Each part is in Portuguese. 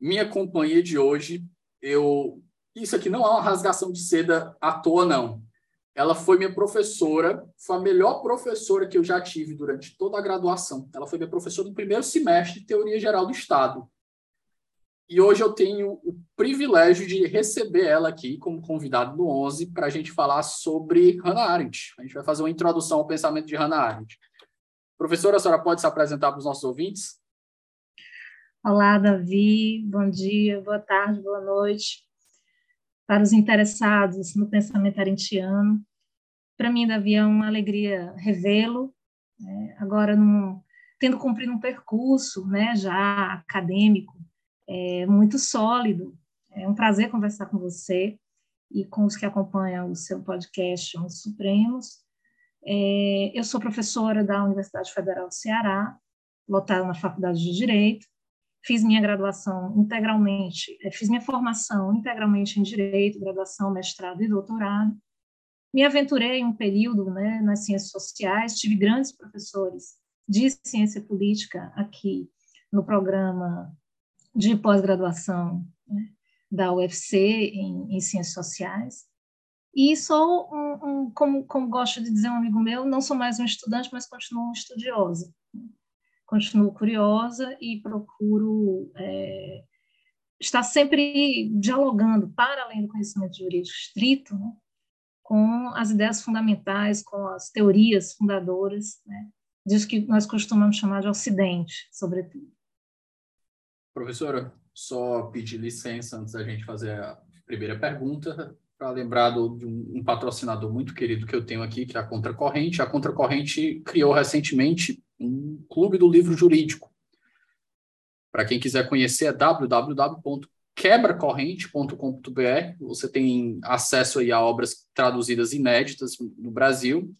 Minha companhia de hoje, eu isso aqui não é uma rasgação de seda à toa não. Ela foi minha professora, foi a melhor professora que eu já tive durante toda a graduação. Ela foi minha professora no primeiro semestre de Teoria Geral do Estado. E hoje eu tenho o privilégio de receber ela aqui como convidado no 11 para a gente falar sobre Hannah Arendt. A gente vai fazer uma introdução ao pensamento de Hannah Arendt. Professora, a senhora pode se apresentar para os nossos ouvintes? Olá, Davi. Bom dia, boa tarde, boa noite. Para os interessados no pensamento arentiano, para mim, Davi, é uma alegria revê-lo. Né? Agora, num, tendo cumprido um percurso né, já acadêmico, é, muito sólido. É um prazer conversar com você e com os que acompanham o seu podcast Os Supremos. É, eu sou professora da Universidade Federal do Ceará, lotada na Faculdade de Direito. Fiz minha graduação integralmente, é, fiz minha formação integralmente em Direito, graduação, mestrado e doutorado. Me aventurei um período né, nas ciências sociais, tive grandes professores de ciência política aqui no programa de pós-graduação né, da UFC em, em, Ciências Sociais. E sou, um, um, como, como gosta de dizer um amigo meu, não sou mais um estudante, mas continuo uma estudiosa. Continuo curiosa e procuro é, estar sempre dialogando, para além do conhecimento jurídico estrito, né, com as ideias fundamentais, com as teorias fundadoras né, disso que nós costumamos chamar de Ocidente, sobretudo. Professora, só pedir licença antes da gente fazer a primeira pergunta, para lembrar de um, patrocinador muito querido que eu tenho aqui, que é a Contracorrente. A Contracorrente criou recentemente um clube do livro jurídico. Para quem quiser conhecer, é www.quebracorrente.com.br. Você tem acesso aí a obras traduzidas inéditas no Brasil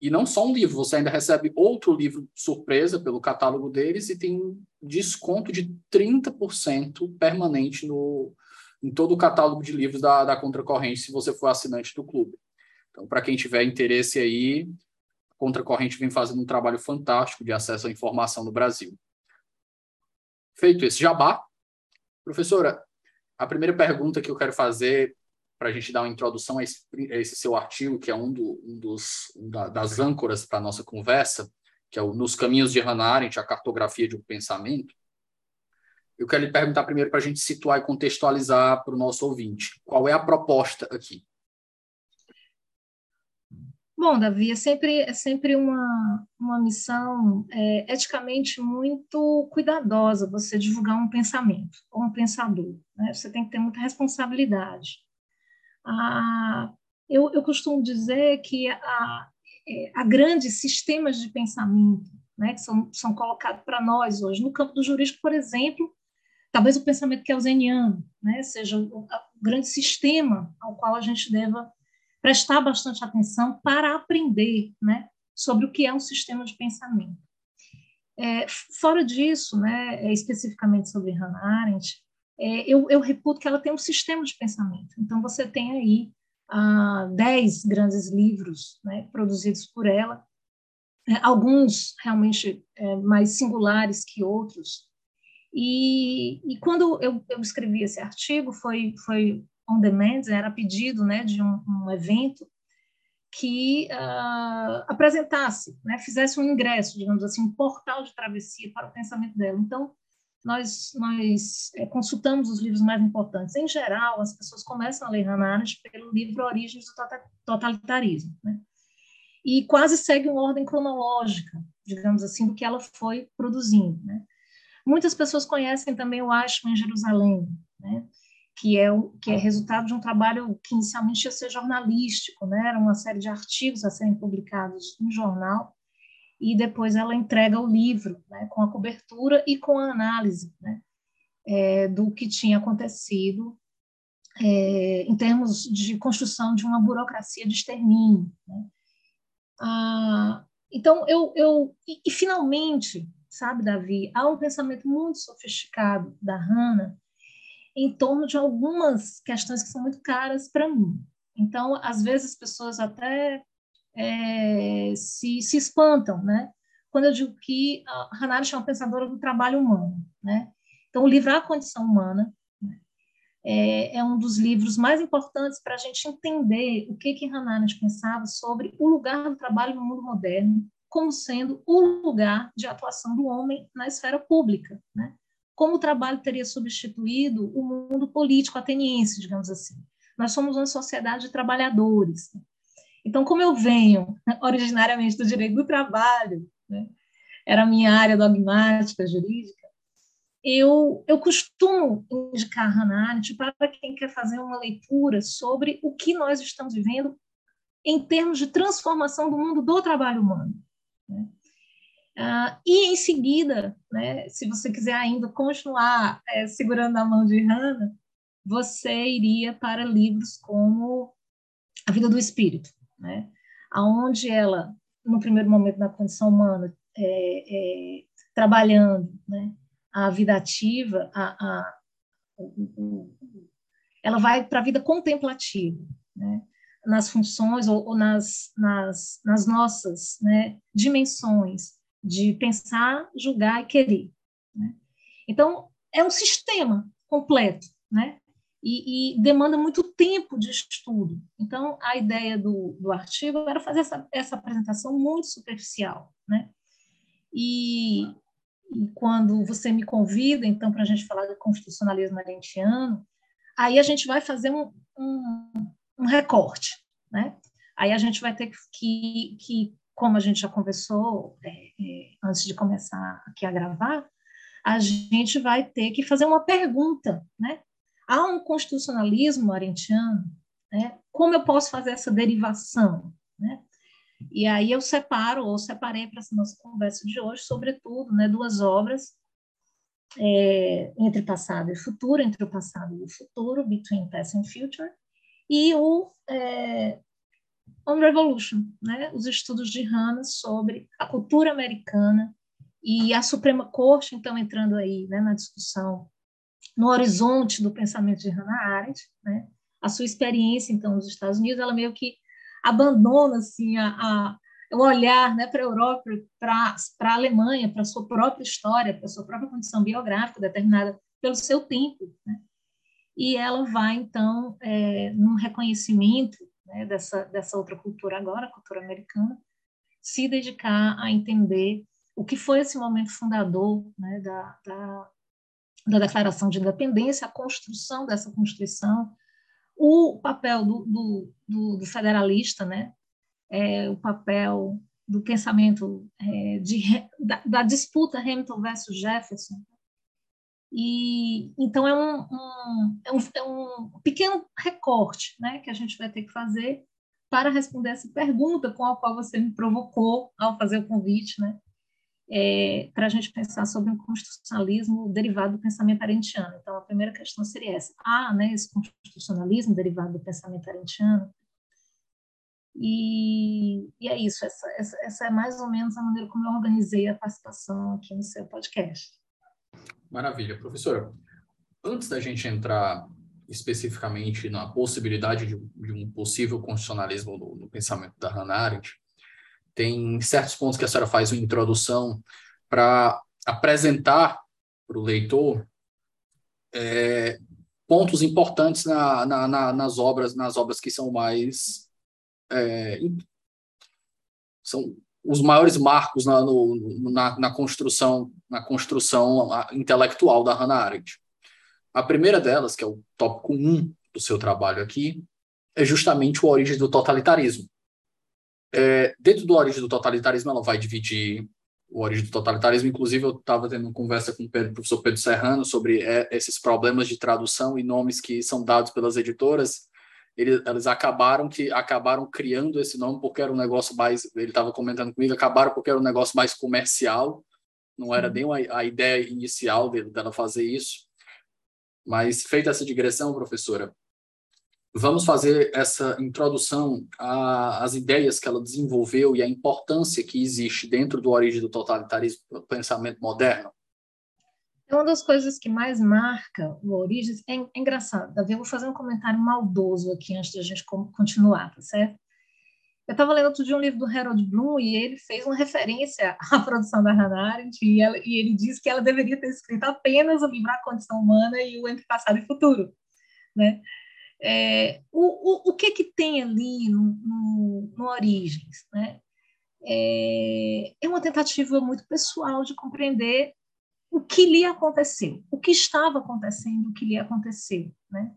e não só um livro, você ainda recebe outro livro surpresa pelo catálogo deles e tem desconto de 30% permanente no, em todo o catálogo de livros da, da Contracorrente, se você for assinante do clube. Então, para quem tiver interesse aí, a Contracorrente vem fazendo um trabalho fantástico de acesso à informação no Brasil. Feito esse jabá, professora, a primeira pergunta que eu quero fazer para a gente dar uma introdução a esse, a esse, seu artigo, que é um, do, um dos, um da, das âncoras para a nossa conversa, que é o Nos Caminhos de Hannah Arendt, a cartografia de um pensamento, eu quero lhe perguntar primeiro para a gente situar e contextualizar para o nosso ouvinte. Qual é a proposta aqui? Bom, Davi, é sempre, é sempre uma, uma missão é, eticamente muito cuidadosa você divulgar um pensamento, ou um pensador. Né? Você tem que ter muita responsabilidade. Ah, eu, eu costumo dizer que há, há grandes sistemas de pensamento né, que são, são colocados para nós hoje. No campo do jurídico, por exemplo, talvez o pensamento kelseniano né, seja o, o grande sistema ao qual a gente deva prestar bastante atenção para aprender né, sobre o que é um sistema de pensamento. É, fora disso, né, especificamente sobre Hannah Arendt, é, eu, eu, reputo que ela tem um sistema de pensamento. Então, você tem aí ah, dez grandes livros né, produzidos por ela, é, alguns realmente é, mais singulares que outros. E, e quando eu, eu, escrevi esse artigo, foi, foi on demand, era pedido né, de um, um evento que uh, apresentasse, né, fizesse um ingresso, digamos assim, um portal de travessia para o pensamento dela. Então, nós, nós é, consultamos os livros mais importantes. Em geral, as pessoas começam a ler Hannah Arendt pelo livro Origens do Totalitarismo, né? e quase segue uma ordem cronológica, digamos assim, do que ela foi produzindo. Né? Muitas pessoas conhecem também o Ashman em Jerusalém, né? Que é o que é resultado de um trabalho que inicialmente ia ser jornalístico, né? Era uma série de artigos a serem publicados no jornal e depois ela entrega o livro, né? Com a cobertura e com a análise, né? É, do que tinha acontecido é, em termos de construção de uma burocracia de extermínio. Né? Ah, então eu, eu e, e finalmente, sabe, Davi, há um pensamento muito sofisticado da Hannah em torno de algumas questões que são muito caras para mim. Então, às vezes, as pessoas até é, se, se espantam, né? Quando eu digo que a Arendt é uma pensadora do trabalho humano, né? Então, o livro A Condição Humana né? é, é, um dos livros mais importantes para a gente entender o que que Hannah Arendt pensava sobre o lugar do trabalho no mundo moderno como sendo o lugar de atuação do homem na esfera pública, né? Como o trabalho teria substituído o mundo político ateniense, digamos assim. Nós somos uma sociedade de trabalhadores. Então, como eu venho originariamente do direito do trabalho, né, era a minha área dogmática jurídica, eu, eu costumo indicar Hannah Arendt para quem quer fazer uma leitura sobre o que nós estamos vivendo em termos de transformação do mundo do trabalho humano. Né? Uh, e em seguida, né, se você quiser ainda continuar é, segurando a mão de Hannah, você iria para livros como A Vida do Espírito, né, ela, no primeiro momento da condição humana, é, é, trabalhando né, a vida ativa, a, a, ela vai para a vida contemplativa, né, nas funções ou, ou nas, nas, nas nossas né, dimensões de pensar, julgar e querer. Né? Então, é um sistema completo, né? E, e, demanda muito tempo de estudo. Então, a ideia do, do artigo era fazer essa, essa apresentação muito superficial, né? E, e quando você me convida, então, para a gente falar do constitucionalismo arentiano, aí a gente vai fazer um, um, um recorte, né? Aí a gente vai ter que, que como a gente já conversou é, é, antes de começar aqui a gravar, a gente vai ter que fazer uma pergunta, né? Há um constitucionalismo arentiano, né? Como eu posso fazer essa derivação, né? E aí eu separo, ou separei para essa nossa conversa de hoje, sobretudo, né, duas obras é, entre passado e futuro, entre o passado e o futuro, Between Past and Future, e o é, On Revolution, né? os estudos de Hannah sobre a cultura americana e a Suprema Corte, então, entrando aí né, na discussão, no horizonte do pensamento de Hannah Arendt, né? a sua experiência, então, nos Estados Unidos, ela meio que abandona, assim, a, a o olhar né, para a Europa, para a Alemanha, para a sua própria história, para a sua própria condição biográfica, determinada pelo seu tempo. Né? E ela vai, então, é, num reconhecimento né, dessa, dessa outra cultura agora, a cultura americana, se dedicar a entender o que foi esse momento fundador né, da, da, da, Declaração de Independência, a construção dessa Constituição, o papel do, do, do, do federalista, né, é, o papel do pensamento é, de, da, da, disputa Hamilton versus Jefferson, e então é um, um, é um, é um pequeno recorte né, que a gente vai ter que fazer para responder essa pergunta com a qual você me provocou ao fazer o convite, né, é, para a gente pensar sobre um constitucionalismo derivado do pensamento arentiano. Então, a primeira questão seria essa: há né, esse constitucionalismo derivado do pensamento arentiano? E, e é isso, essa, essa, essa é mais ou menos a maneira como eu organizei a participação aqui no seu podcast. Maravilha. Professora, antes da gente entrar especificamente na possibilidade de, de um possível constitucionalismo no, no, pensamento da Hannah Arendt, tem certos pontos que a senhora faz uma introdução para apresentar para o leitor é, pontos importantes na, na, na, nas obras nas obras que são mais é, são os maiores marcos na, no, na, na, construção na construção intelectual da Hannah Arendt. A primeira delas, que é o tópico 1 do seu trabalho aqui, é justamente o origem do totalitarismo. É, dentro do origem do totalitarismo, ela vai dividir o origem do totalitarismo. Inclusive, eu estava tendo uma conversa com o Pedro, professor Pedro Serrano sobre é, esses problemas de tradução e nomes que são dados pelas editoras eles, eles acabaram que acabaram criando esse nome porque era um negócio mais, ele estava comentando comigo, acabaram porque era um negócio mais comercial, não era nem a, a ideia inicial dele, dela fazer isso. Mas feita essa digressão, professora, vamos fazer essa introdução às ideias que ela desenvolveu e a importância que existe dentro do origem do totalitarismo do pensamento moderno. É uma das coisas que mais marca o Origens é, é engraçado, Davi, eu vou fazer um comentário maldoso aqui antes de a gente continuar, tá certo? Eu estava lendo outro dia um livro do Harold Bloom e ele fez uma referência à produção da Hannah Arendt e, ela, e ele disse que ela deveria ter escrito apenas o livro A Condição Humana e o Entre Passado e Futuro, né? É, o, o, o que que tem ali no, no, no Origens, né? É, é uma tentativa muito pessoal de compreender o que lhe aconteceu, o que estava acontecendo, o que lhe aconteceu, né?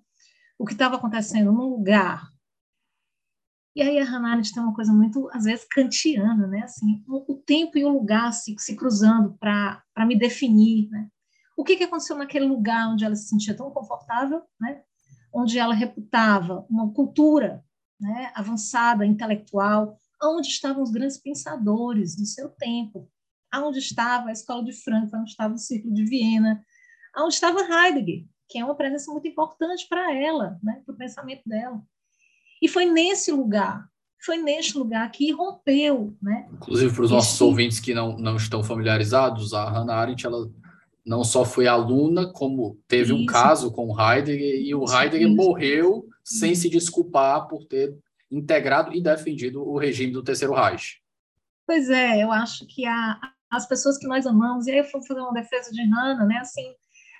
O que estava acontecendo num lugar. E aí a Hannah tem uma coisa muito, às vezes, kantiana, né? Assim, o tempo e o lugar se, se cruzando para me definir, né? O que, que aconteceu naquele lugar onde ela se sentia tão confortável, né? Onde ela reputava uma cultura né, avançada, intelectual, onde estavam os grandes pensadores do seu tempo, aonde estava a escola de Frankfurt, onde estava o Círculo de Viena, aonde estava Heidegger, que é uma presença muito importante para ela, né, para o pensamento dela. E foi nesse lugar, foi neste lugar que rompeu, né? Inclusive para os nossos ouvintes que não, não estão familiarizados, a Hannah Arendt ela não só foi aluna, como teve isso. um caso com o Heidegger e o Heidegger isso. morreu sem se desculpar por ter integrado e defendido o regime do Terceiro Reich. Pois é, eu acho que a, as pessoas que nós amamos, e aí eu vou fazer uma defesa de Hannah, né, assim,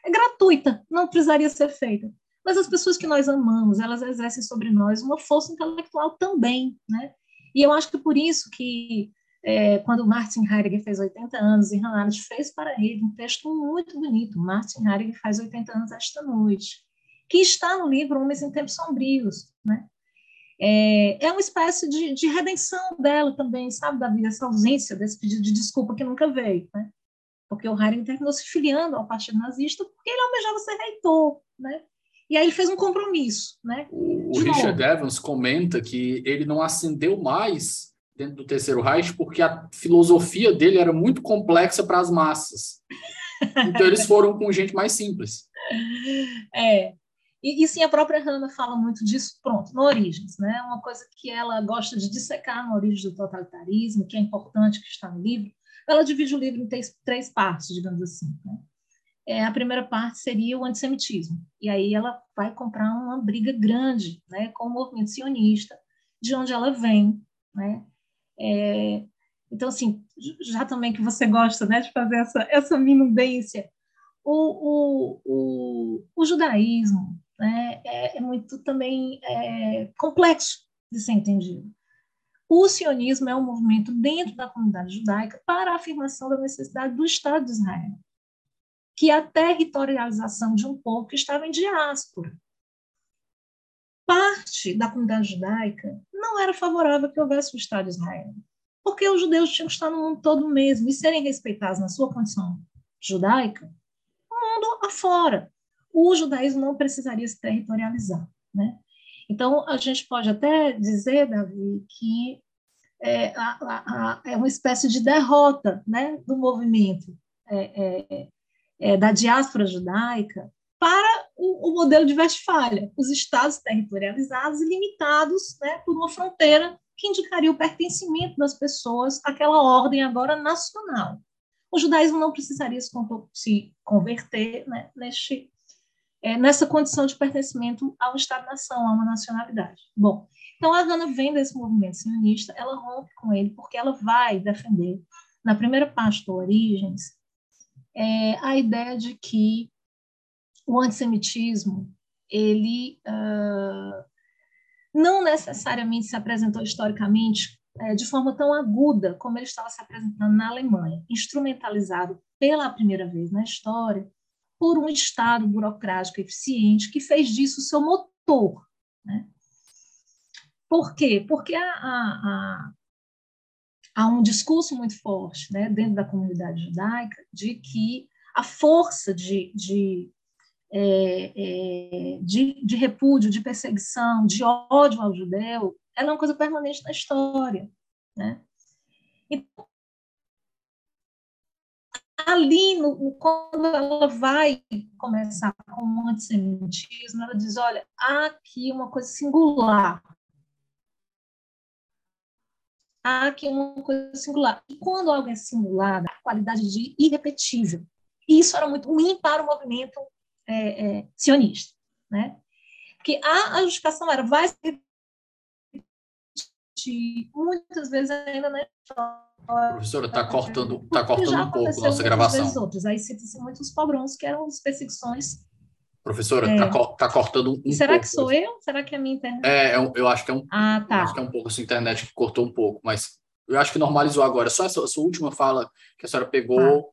é gratuita, não precisaria ser feita. Mas as pessoas que nós amamos, elas exercem sobre nós uma força intelectual também, né? E eu acho que por isso que é, quando Martin Heidegger fez 80 anos e Hannah Arendt fez para ele um texto muito bonito, Martin Heidegger faz 80 anos esta noite, que está no livro Homens em Tempos Sombrios, né? É, é uma espécie de, de, redenção dela também, sabe, da vida, essa ausência desse pedido de desculpa que nunca veio, né? Porque o Haring terminou se filiando ao Partido Nazista porque ele almejava ser reitor, né? E aí ele fez um compromisso, né? O, o Richard Evans comenta que ele não ascendeu mais dentro do Terceiro Reich porque a filosofia dele era muito complexa para as massas. Então eles foram com gente mais simples. É, e, e, sim, a própria Hannah fala muito disso, pronto, no Origens, né? Uma coisa que ela gosta de dissecar no Origem do Totalitarismo, que é importante que está no livro. Ela divide o livro em três, três partes, digamos assim. Né? É, a primeira parte seria o antissemitismo, e aí ela vai comprar uma briga grande né, com o movimento sionista, de onde ela vem. Né? É, então, assim, já também que você gosta né, de fazer essa, essa minudência, o, o, o, o judaísmo, né, é, é muito também é, complexo de ser entendido. O sionismo é um movimento dentro da comunidade judaica para a afirmação da necessidade do Estado de Israel, que a territorialização de um povo que estava em diáspora. Parte da comunidade judaica não era favorável que houvesse o Estado de Israel, porque os judeus tinham que estar no mundo todo mesmo e serem respeitados na sua condição judaica, o mundo afora o judaísmo não precisaria se territorializar, né? Então, a gente pode até dizer, Davi, que é, a, a, é uma espécie de derrota né, do movimento é, é, é, da diáspora judaica para o, o, modelo de Westfália, os estados territorializados e limitados né, por uma fronteira que indicaria o pertencimento das pessoas àquela ordem agora nacional. O judaísmo não precisaria se converter né, neste é, nessa condição de pertencimento a um Estado-nação, a uma nacionalidade. Bom, então a Hannah vem desse movimento sionista, ela rompe com ele porque ela vai defender, na primeira parte do Origens, é, a ideia de que o antissemitismo ele uh, não necessariamente se apresentou historicamente é, de forma tão aguda como ele estava se apresentando na Alemanha, instrumentalizado pela primeira vez na história por um Estado burocrático eficiente que fez disso o seu motor. Né? Por quê? Porque há, há, há um discurso muito forte né, dentro da comunidade judaica de que a força de, de, é, é, de, de repúdio, de perseguição, de ódio ao judeu, ela é uma coisa permanente na história. Né? Então, ali, no, quando ela vai começar com o antissemitismo, ela diz: olha, há aqui uma coisa singular. Há aqui uma coisa singular. E quando algo é singular, a qualidade de irrepetível. E isso era muito ruim para o movimento é, é, sionista. Né? Porque a, a justificação era: vai se muitas vezes ainda na história. Professora, está cortando, tá cortando um pouco nossa gravação. Outros. Aí cita-se muitos pogroms, que eram as perseguições. Professora, está é. tá cortando um Será pouco. que sou eu? Será que é a minha internet? É, eu, eu acho que é um. Ah, tá. Acho que é um pouco a sua internet que cortou um pouco, mas eu acho que normalizou agora. Só essa, essa última fala que a senhora pegou, ah.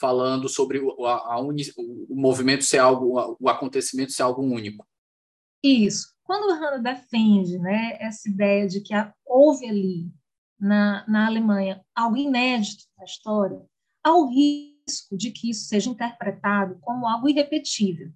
falando sobre o, a, a uni, o movimento ser algo, o acontecimento ser algo único. Isso. Quando Hannah defende né, essa ideia de que houve ali na, na Alemanha algo inédito na história, há o risco de que isso seja interpretado como algo irrepetível.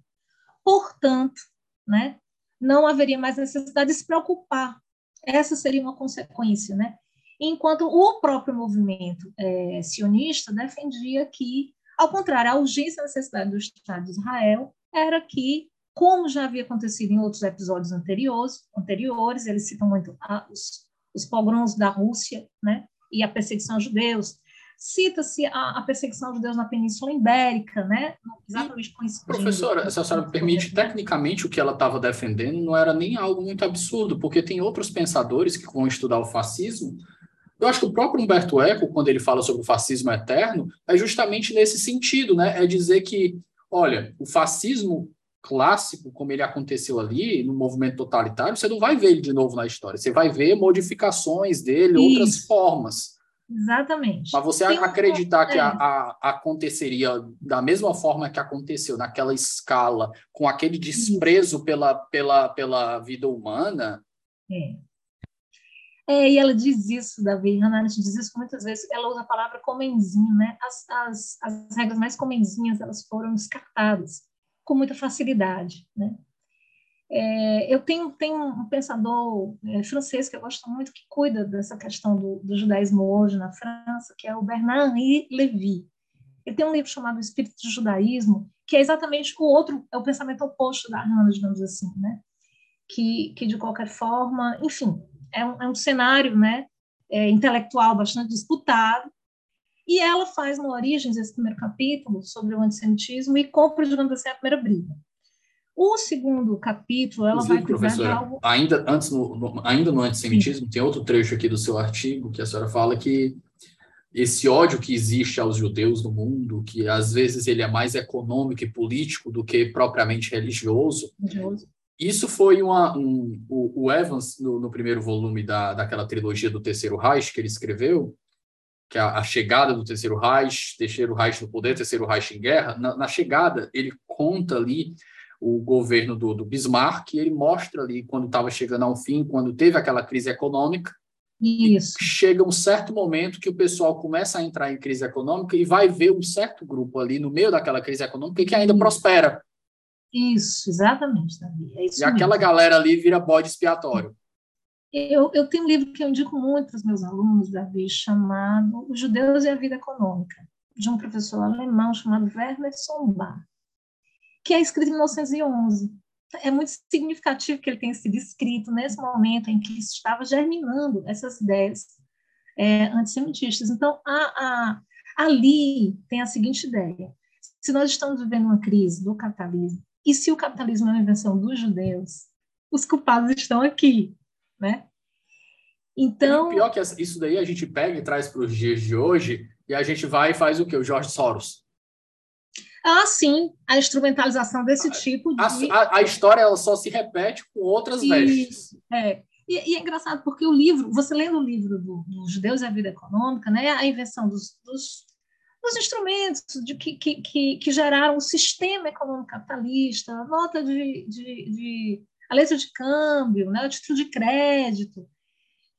Portanto, né, não haveria mais necessidade de se preocupar. Essa seria uma consequência, né? Enquanto o próprio movimento é, sionista defendia que, ao contrário, a urgência e a necessidade do Estado de Israel era que como já havia acontecido em outros episódios anteriores, anteriores eles citam muito a, os, os pogroms da Rússia, né, e a perseguição aos judeus. Cita-se a, a, perseguição aos judeus na Península Ibérica, né, exatamente com esse Professora, se a senhora permite, tecnicamente o que ela estava defendendo não era nem algo muito absurdo, porque tem outros pensadores que vão estudar o fascismo eu acho que o próprio Humberto Eco, quando ele fala sobre o fascismo eterno, é justamente nesse sentido, né? É dizer que, olha, o fascismo clássico, como ele aconteceu ali, no movimento totalitário, você não vai ver ele de novo na história. Você vai ver modificações dele, Isso. outras formas. Exatamente. Mas você Tem acreditar um... que a, a, aconteceria da mesma forma que aconteceu, naquela escala, com aquele desprezo pela, pela, pela vida humana. É. É, e ela diz isso, Davi, Hannah diz isso muitas vezes, ela usa a palavra comenzinho, né? As, as, as regras mais comenzinhas, elas foram descartadas com muita facilidade. Né? É, eu tenho, tenho um pensador é, francês que eu gosto muito, que cuida dessa questão do, do judaísmo hoje na França, que é o Bernard-Henri Lévy. Ele tem um livro chamado Espírito do Judaísmo, que é exatamente o outro, é o pensamento oposto da Hannah, digamos assim, né? que, que de qualquer forma, enfim, é um, é um cenário né, é, intelectual bastante disputado, e ela faz no Origens, esse primeiro capítulo, sobre o antissemitismo, e compra, digamos assim, a primeira briga. O segundo capítulo, ela Inclusive, vai cuidar de algo... Ainda, antes no, no, ainda no antissemitismo, Sim. tem outro trecho aqui do seu artigo que a senhora fala que esse ódio que existe aos judeus no mundo, que às vezes ele é mais econômico e político do que propriamente religioso, religioso. isso foi uma, um, o, o Evans, no, no, primeiro volume da, daquela trilogia do Terceiro Reich que ele escreveu, que é a, a, chegada do Terceiro Reich, Terceiro Reich no poder, Terceiro Reich em guerra, na, na chegada ele conta ali o governo do, do Bismarck, e ele mostra ali quando estava chegando ao fim, quando teve aquela crise econômica, Isso. chega um certo momento que o pessoal começa a entrar em crise econômica e vai ver um certo grupo ali no meio daquela crise econômica que ainda Isso. prospera. Isso, exatamente, Davi. É e aquela galera ali vira bode expiatório. Eu, eu tenho um livro que eu indico muito para os meus alunos, Davi, chamado Os Judeus e a Vida Econômica, de um professor alemão chamado Werner Sombach, que é escrito em 1911. É muito significativo que ele tenha sido escrito nesse momento em que estava germinando essas ideias é, antissemitistas. Então, a, a, ali tem a seguinte ideia: se nós estamos vivendo uma crise do capitalismo, e se o capitalismo é uma invenção dos judeus, os culpados estão aqui, né? Então. E pior que isso daí a gente pega e traz para os dias de hoje e a gente vai e faz o que? O Jorge Soros. Ah, sim, a instrumentalização desse tipo de. A, a, a história ela só se repete com outras vestes. É. E, e, é engraçado porque o livro, você lendo o livro do, dos Judeus e a Vida Econômica, né, a invenção dos, dos, dos instrumentos de, que, que, que, que, geraram o sistema econômico capitalista, a nota de, de, de a letra de câmbio, né, o título de crédito.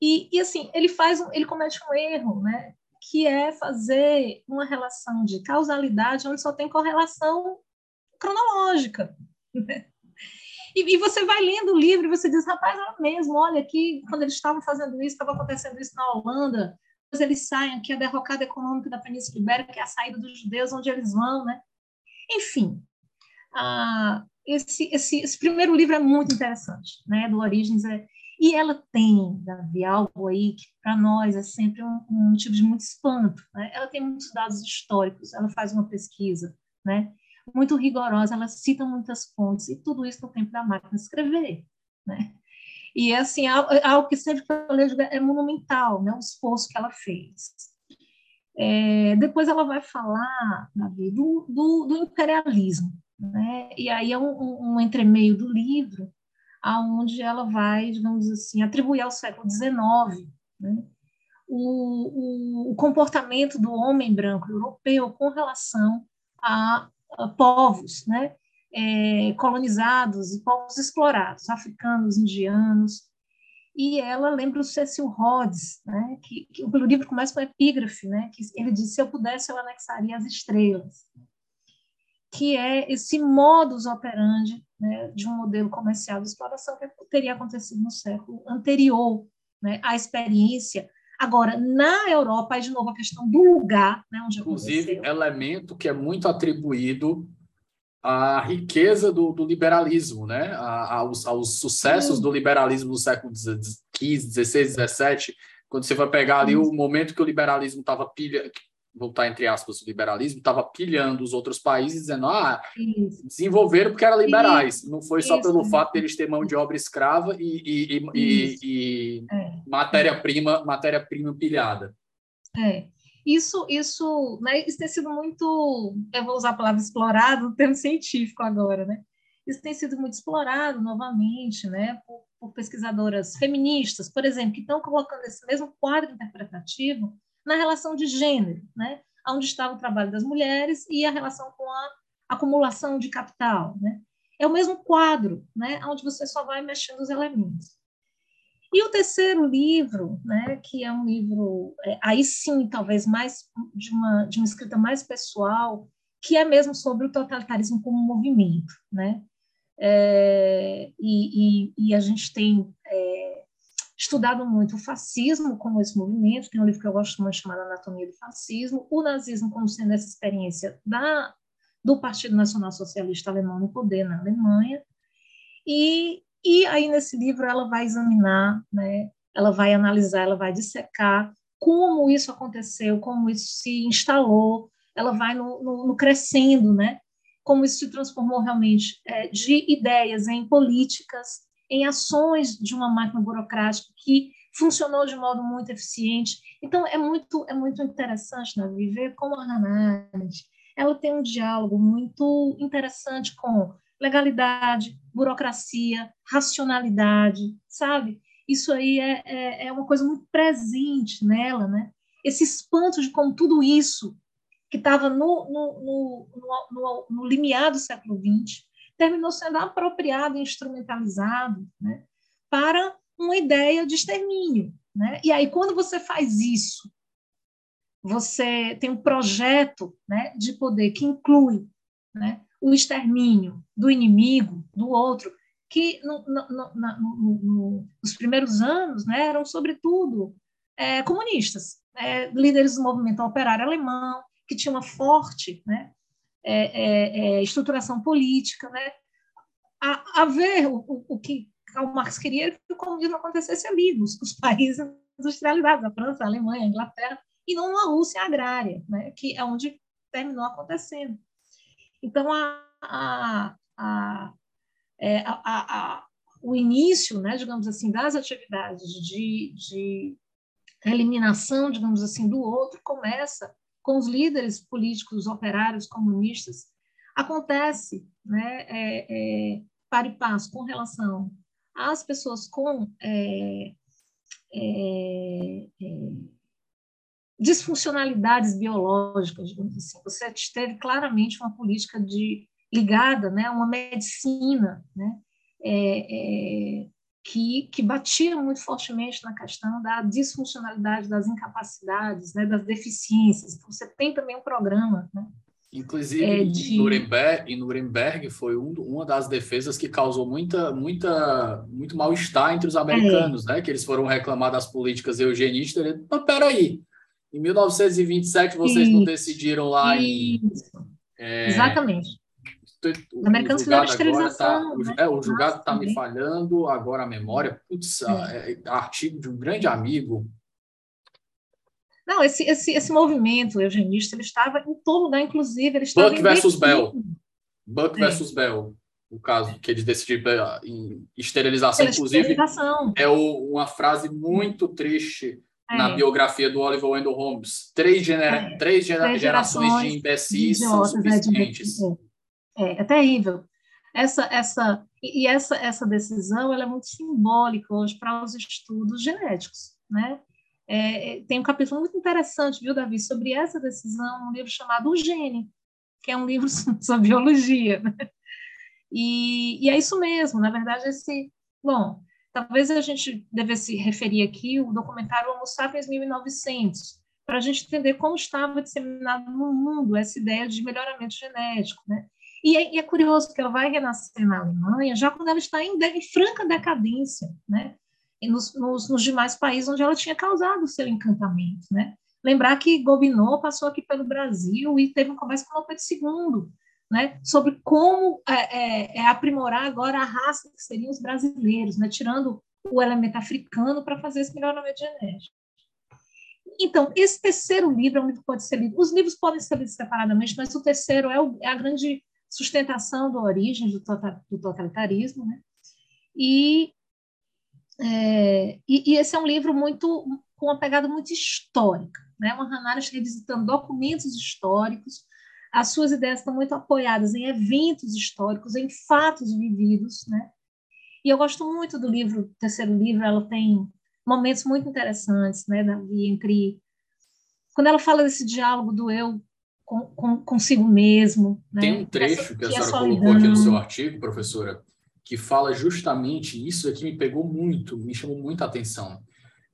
E, e assim, ele faz um, ele comete um erro, né, que é fazer uma relação de causalidade onde só tem correlação cronológica. Né? E, e, você vai lendo o livro e você diz, rapaz, é mesmo, olha aqui, quando eles estavam fazendo isso, estava acontecendo isso na Holanda, depois eles saem aqui, a derrocada econômica da Península Ibérica, que é a saída dos judeus, onde eles vão, né? Enfim, ah, esse, esse, esse primeiro livro é muito interessante, né, do Origens, é, e ela tem, Davi, algo aí que para nós é sempre um, um motivo de muito espanto, né? ela tem muitos dados históricos, ela faz uma pesquisa, né? muito rigorosa, ela cita muitas fontes, e tudo isso no tempo da máquina escrever. Né? E, assim, algo que sempre que eu leio é monumental, né? o esforço que ela fez. É, depois ela vai falar, Davi, do, do, do imperialismo. Né? E aí é um, um entremeio do livro, aonde ela vai, digamos assim, atribuir ao século XIX né? o, o, o comportamento do homem branco europeu com relação a povos né, é, colonizados e povos explorados, africanos, indianos. E ela lembra o Cecil Rhodes, né, que, que o livro começa com um epígrafe, né, que ele diz: se eu pudesse, eu anexaria as estrelas, que é esse modus operandi né, de um modelo comercial de exploração que teria acontecido no século anterior né, à experiência Agora, na Europa, aí de novo a questão do lugar, né, onde Inclusive, aconteceu. elemento que é muito atribuído à riqueza do, do liberalismo, né? A, aos, aos sucessos Sim. do liberalismo do século XV, XVI, XVII, quando você vai pegar ali Sim. o momento que o liberalismo estava pilha, voltar entre aspas, o liberalismo, estava pilhando os outros países, dizendo, ah, Isso. desenvolveram porque eram liberais. Isso. Não foi só Isso. pelo fato deles ter mão de obra escrava e, e, e, e é. matéria-prima matéria -prima pilhada. É. Isso, isso, né, isso tem sido muito, eu vou usar a palavra explorado, no termo científico agora, né? Isso tem sido muito explorado novamente, né, por, por pesquisadoras feministas, por exemplo, que estão colocando esse mesmo quadro interpretativo na relação de gênero, né? onde estava o trabalho das mulheres e a relação com a acumulação de capital. Né? É o mesmo quadro, né? onde você só vai mexendo os elementos. E o terceiro livro, né, que é um livro, é, aí sim, talvez mais de uma, de uma escrita mais pessoal, que é mesmo sobre o totalitarismo como movimento. Né? É, e, e, e, a gente tem é, estudado muito o fascismo como esse movimento, tem um livro que eu gosto muito chamado Anatomia do Fascismo, o nazismo como sendo essa experiência da, do Partido Nacional Socialista Alemão no poder na Alemanha, e, e aí nesse livro ela vai examinar, né, ela vai analisar, ela vai dissecar como isso aconteceu, como isso se instalou, ela vai no, no, no crescendo, né, como isso se transformou realmente é, de ideias em políticas, em ações de uma máquina burocrática que funcionou de modo muito eficiente. Então, é muito, é muito interessante né, viver como a Hannah ela tem um diálogo muito interessante com legalidade, burocracia, racionalidade, sabe? Isso aí é, é, é, uma coisa muito presente nela, né? Esse espanto de como tudo isso que estava no, no, no, no, no limiar do século XX terminou sendo apropriado e instrumentalizado né, para uma ideia de extermínio. Né? E aí, quando você faz isso, você tem um projeto né, de poder que inclui né, o extermínio do inimigo, do outro, que no, no, no, nos primeiros anos né, eram, sobretudo, é, comunistas, é, líderes do movimento operário alemão, que tinha uma forte né, é, é, é, estruturação política, né? a, a ver o, o, o, que Karl Marx queria que o comunismo acontecesse ali, nos, nos países industrializados, a França, a Alemanha, a Inglaterra, e não na Rússia agrária, né? que é onde terminou acontecendo. Então, a, a, a, é, a, o início, né, digamos assim, das atividades de, de eliminação, digamos assim, do outro começa com os líderes políticos operários comunistas, acontece né, é, é, para e passo com relação as pessoas com é, é, é, disfuncionalidades biológicas, digamos assim. Você teve claramente uma política de ligada, né, a uma medicina, né, é, que, que batia muito fortemente na questão da disfuncionalidade, das incapacidades, né, das deficiências. Então, você tem também um programa, né, Inclusive, é de... em, Nuremberg, em Nuremberg foi um, uma das defesas que causou muita, muita, muito mal-estar entre os americanos, é. né? Que eles foram reclamar das políticas eugenistas. Mas peraí, em 1927 vocês Isso. não decidiram lá Isso. em... É, Exatamente. Os americanos fizeram esterilização. Tá, né? é, o julgado está me falhando, agora a memória. Putz, é. é. artigo de um grande amigo, não, esse, esse, esse movimento eugenista ele estava em todo lugar, inclusive ele estava Buck versus Bell. Buck é. versus Bell, o caso que eles decidiram em esterilização, inclusive, esterilização. é o, uma frase muito triste é. na biografia do Oliver Wendell Holmes. Três, genera é. três, gera três gerações, de imbecis são né, suficientes. É, é, é terrível. Essa, essa, e essa, essa decisão ela é muito simbólica hoje para os estudos genéticos, né? É, tem um capítulo muito interessante, viu, Davi, sobre essa decisão, um livro chamado O Gene, que é um livro sobre biologia. Né? E, e, é isso mesmo, na verdade, esse. Bom, talvez a gente devesse referir aqui o documentário Homo sapiens 1900, para a gente entender como estava disseminado no mundo essa ideia de melhoramento genético. Né? E é, e é curioso que ela vai renascer na Alemanha já quando ela está em, em franca decadência. Né? nos, nos, nos, demais países onde ela tinha causado o seu encantamento, né? Lembrar que Gobineau passou aqui pelo Brasil e teve uma conversa com o Pedro II, né? Sobre como é, é, é, aprimorar agora a raça que seriam os brasileiros, né? Tirando o elemento africano para fazer esse melhoramento genético. Então, esse terceiro livro é um livro que pode ser lido. Os livros podem ser lidos separadamente, mas o terceiro é, o, é a grande sustentação da origem do, tota, do totalitarismo, né? E é, e, e, esse é um livro muito com uma pegada muito histórica, né? Uma Hannah revisitando documentos históricos. As suas ideias estão muito apoiadas em eventos históricos, em fatos vividos, né? E eu gosto muito do livro, terceiro livro, ela tem momentos muito interessantes, né, Davi, entre quando ela fala desse diálogo do eu com, com, consigo mesmo. Né? Tem um trecho Essa, que a senhora colocou aqui no seu artigo, professora, que fala justamente isso aqui me pegou muito, me chamou muita atenção,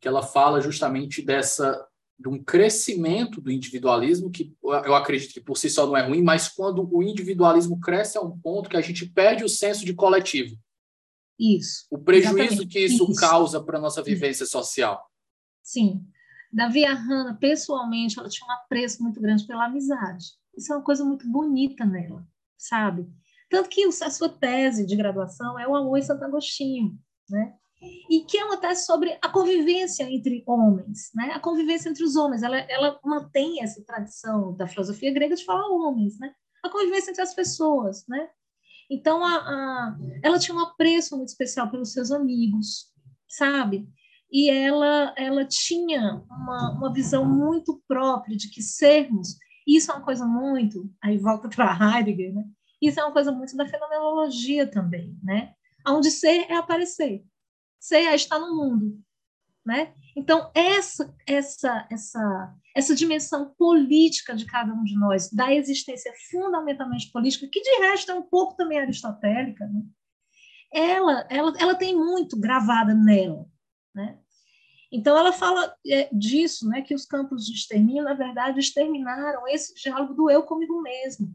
que ela fala justamente dessa de um crescimento do individualismo que eu acredito que por si só não é ruim, mas quando o individualismo cresce a um ponto que a gente perde o senso de coletivo. Isso. O prejuízo exatamente. que isso, isso. causa para a nossa vivência social. Sim. Davi Hanna, pessoalmente, ela tinha um apreço muito grande pela amizade. Isso é uma coisa muito bonita nela, sabe? Tanto que a sua tese de graduação é o amor em Santo Agostinho, né? E que é uma tese sobre a convivência entre homens, né? A convivência entre os homens. Ela, ela mantém essa tradição da filosofia grega de falar homens, né? A convivência entre as pessoas, né? Então, a, a, ela tinha um apreço muito especial pelos seus amigos, sabe? E ela, ela tinha uma, uma visão muito própria de que sermos, isso é uma coisa muito, aí volta para Heidegger, né? Isso é uma coisa muito da fenomenologia também, né? Onde ser é aparecer, ser é estar no mundo, né? Então essa essa essa essa dimensão política de cada um de nós, da existência fundamentalmente política, que de resto é um pouco também aristotélica, né? ela, ela, ela tem muito gravada nela, né? Então ela fala é, disso, né, que os campos de extermínio, na verdade, exterminaram esse diálogo do eu comigo mesmo,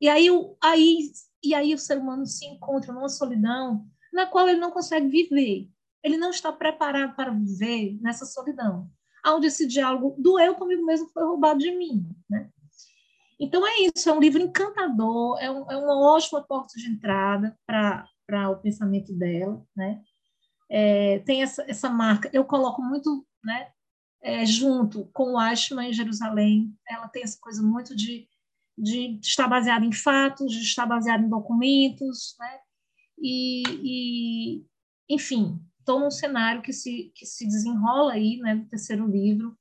e aí, aí, e aí o ser humano se encontra numa solidão na qual ele não consegue viver. Ele não está preparado para viver nessa solidão, onde esse diálogo do eu comigo mesmo foi roubado de mim. Né? Então é isso, é um livro encantador, é, um, é uma ótima porta de entrada para o pensamento dela. Né? É, tem essa, essa marca, eu coloco muito né, é, junto com o Ashman em Jerusalém, ela tem essa coisa muito de de estar baseado em fatos, de estar baseado em documentos, né? E, e enfim, estou num cenário que se, que se desenrola aí, né, no terceiro livro,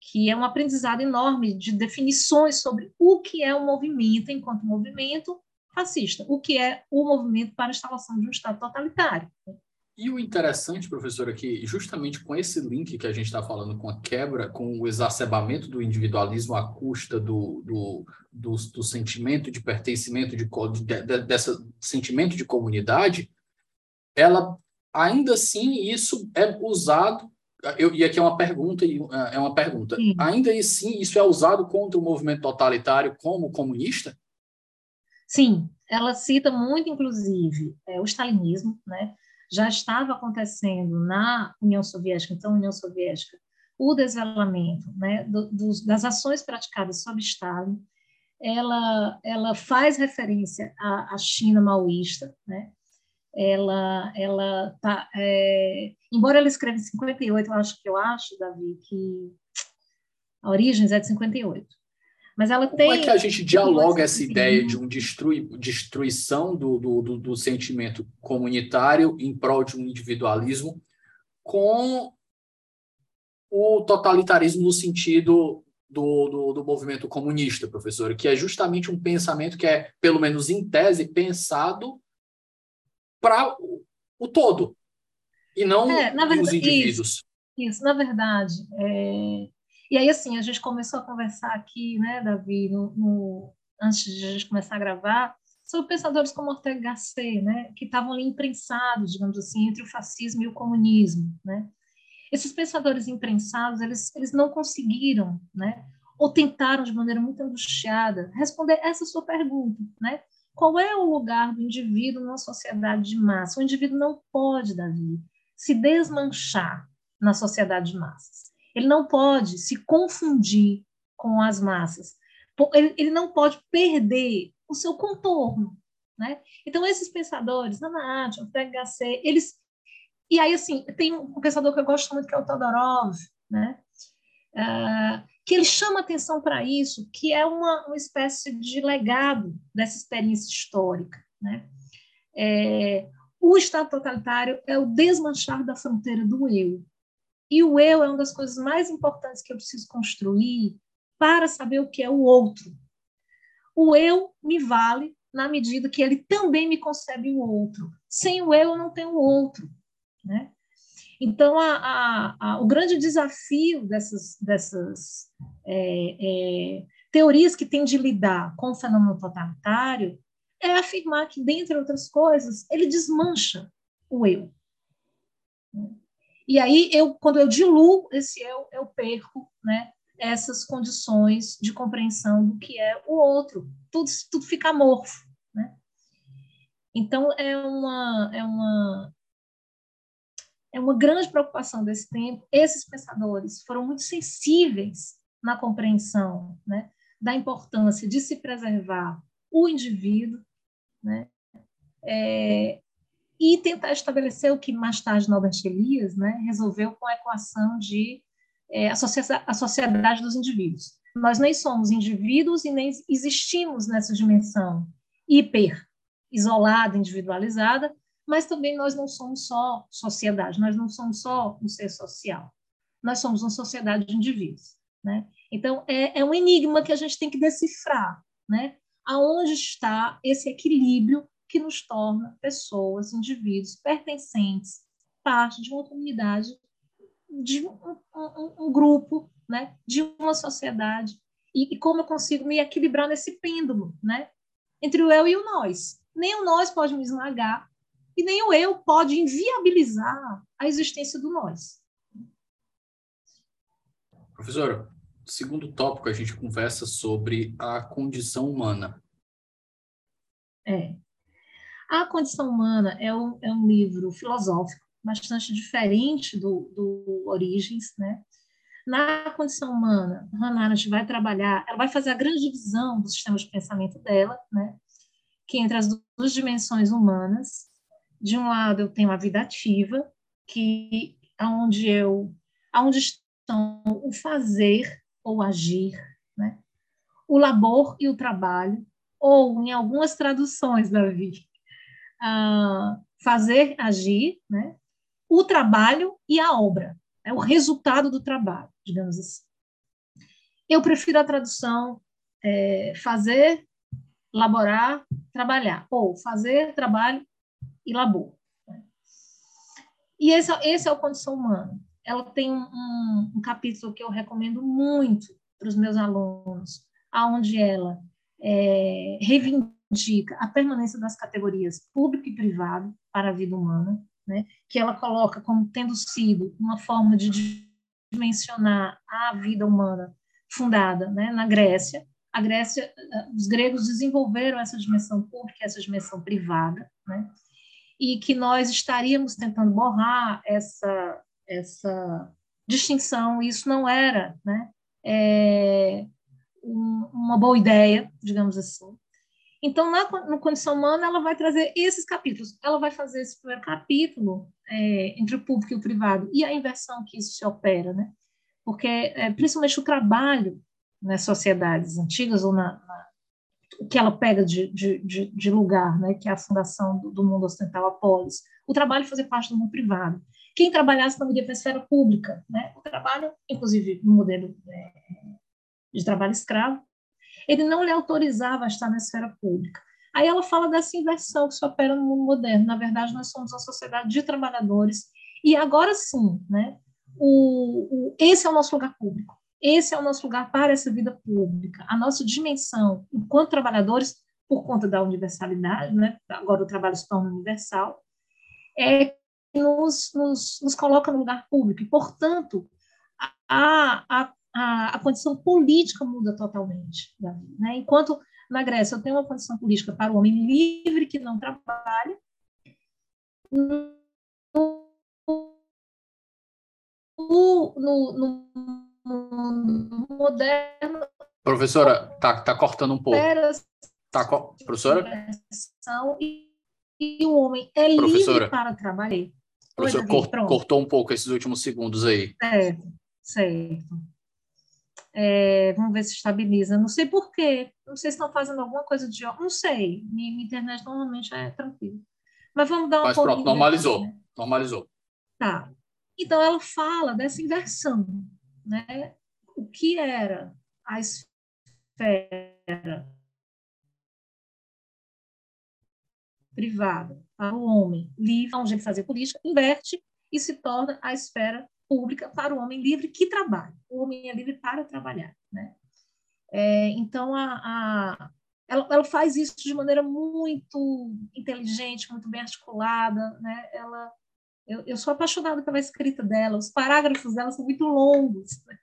que é um aprendizado enorme de definições sobre o que é o movimento enquanto movimento fascista, o que é o movimento para a instalação de um Estado totalitário. E o interessante, professor, é que justamente com esse link que a gente está falando, com a quebra, com o exacerbamento do individualismo à custa do, do, do, do sentimento de pertencimento, de, de, dessa sentimento de comunidade, ela ainda assim isso é usado. Eu, e aqui é uma pergunta, é uma pergunta. Sim. Ainda assim, isso é usado contra o movimento totalitário como comunista? Sim, ela cita muito, inclusive, é, o stalinismo, né? Já estava acontecendo na União Soviética, então União Soviética, o desvelamento né, do, dos, das ações praticadas sob Stalin, ela, ela faz referência à, à China maoísta, né? ela, ela tá, é, embora ela escreva em 58, eu acho que eu acho, Davi, que a Origens é de 58. Mas ela tem. Como é que a gente dialoga essa ideia de uma destrui, destruição do, do, do, do, sentimento comunitário em prol de um individualismo com o totalitarismo no sentido do, do, do movimento comunista, professor, que é justamente um pensamento que é, pelo menos em tese, pensado para o, o todo, e não é, verdade, os indivíduos. Isso, isso, na verdade, é, e aí, assim, a gente começou a conversar aqui, né, Davi, no, no, antes de a gente começar a gravar, sobre pensadores como Ortega Gasset, né, que estavam ali imprensados, digamos assim, entre o fascismo e o comunismo, né. Esses pensadores imprensados, eles, eles não conseguiram, né, ou tentaram de maneira muito angustiada responder essa sua pergunta, né? Qual é o lugar do indivíduo numa sociedade de massa? O indivíduo não pode, Davi, se desmanchar na sociedade de massas. Ele não pode se confundir com as massas. Ele, ele não pode perder o seu contorno. Né? Então, esses pensadores, Hannah Arendt, eles... E aí, assim, tem um pensador que eu gosto muito, que é o Todorov, né? Uh, que ele chama atenção para isso, que é uma, uma espécie de legado dessa experiência histórica. Né? É, o Estado totalitário é o desmanchar da fronteira do eu. E o eu é uma das coisas mais importantes que eu preciso construir para saber o que é o outro. O eu me vale na medida que ele também me concebe o outro. Sem o eu, eu não tenho o outro. Né? Então, a, a, a, o grande desafio dessas, dessas é, é, teorias que têm de lidar com o fenômeno totalitário é afirmar que, dentre outras coisas, ele desmancha o eu. E aí, eu, quando eu diluo esse eu, eu perco né, essas condições de compreensão do que é o outro. Tudo, tudo fica amorfo. Né? Então, é uma, é, uma, é uma grande preocupação desse tempo. Esses pensadores foram muito sensíveis na compreensão né, da importância de se preservar o indivíduo, né, é, e tentar estabelecer o que mais tarde Norbert Elias né, resolveu com a equação de é, a, sociedade dos indivíduos. Nós nem somos indivíduos e nem existimos nessa dimensão hiper isolada, individualizada, mas também nós não somos só sociedade, nós não somos só um ser social, nós somos uma sociedade de indivíduos. Né? Então, é, é um enigma que a gente tem que decifrar, né? aonde está esse equilíbrio que nos torna pessoas, indivíduos pertencentes, parte de uma comunidade, de um, um, um grupo, né, de uma sociedade. E, e, como eu consigo me equilibrar nesse pêndulo, né, entre o eu e o nós. Nem o nós pode me esmagar e nem o eu pode inviabilizar a existência do nós. Professora, segundo tópico, a gente conversa sobre a condição humana. É. A Condição Humana é um, é um livro filosófico, bastante diferente do, do Origens, né? Na condição humana, Hannah Arendt vai trabalhar, ela vai fazer a grande divisão do sistema de pensamento dela, né? Que entre as duas dimensões humanas, de um lado eu tenho a vida ativa, que aonde eu, aonde estão o fazer ou agir, né? O labor e o trabalho, ou em algumas traduções, Davi, fazer agir, né? o trabalho e a obra, é o resultado do trabalho, digamos assim. Eu prefiro a tradução é, fazer, laborar, trabalhar, ou fazer, trabalho e labor. Né? E esse, esse é o Condição Humana. Ela tem um, um, um capítulo que eu recomendo muito para os meus alunos, aonde ela é, reivindica a permanência das categorias público e privado para a vida humana, né, que ela coloca como tendo sido uma forma de dimensionar a vida humana fundada né, na Grécia. A Grécia, eh, os gregos desenvolveram essa dimensão pública, essa dimensão privada, né, e que nós estaríamos tentando borrar essa essa distinção. Isso não era, né, é, uma boa ideia, digamos assim. Então, na, na condição humana, ela vai trazer esses capítulos. Ela vai fazer esse primeiro capítulo é, entre o público e o privado e a inversão que isso se opera, né? Porque, é, principalmente, o trabalho nas sociedades antigas ou na, na o que ela pega de, de, de, lugar, né, que é a fundação do, do mundo ocidental, a polis, o trabalho fazia parte do mundo privado. Quem trabalhasse não iria para a esfera pública, né? O trabalho, inclusive no modelo é, de trabalho escravo, ele não lhe autorizava a estar na esfera pública. Aí ela fala dessa inversão que se opera no mundo moderno. Na verdade, nós somos uma sociedade de trabalhadores e agora sim, né? O, o, esse é o nosso lugar público. Esse é o nosso lugar para essa vida pública. A nossa dimensão, enquanto trabalhadores, por conta da universalidade, né? agora o trabalho se torna universal, é nos, nos, nos coloca no lugar público. E, portanto, a, a, a, a condição política muda totalmente. Né? Enquanto na Grécia eu tenho uma condição política para o homem livre que não trabalha, no, no, no, no moderno. Professora, tá, tá cortando um pouco. Tá, professora? E, e o homem é professora. livre para trabalhar. Professor, cortou um pouco esses últimos segundos aí. Certo, certo. É, vamos ver se estabiliza. Não sei por quê. Não sei se estão fazendo alguma coisa de. Não sei. Minha, minha internet normalmente é tranquila. Mas vamos dar uma. Mas pronto, normalizou. Né? Normalizou. Tá. Então ela fala dessa inversão. Né? O que era a esfera privada para o homem livre, onde ele fazia política, inverte e se torna a esfera pública para o homem livre que trabalha. O homem é livre para trabalhar, né? É, então, a, a ela, ela, faz isso de maneira muito inteligente, muito bem articulada, né? Ela, eu, eu sou apaixonada pela escrita dela, os parágrafos dela são muito longos, né?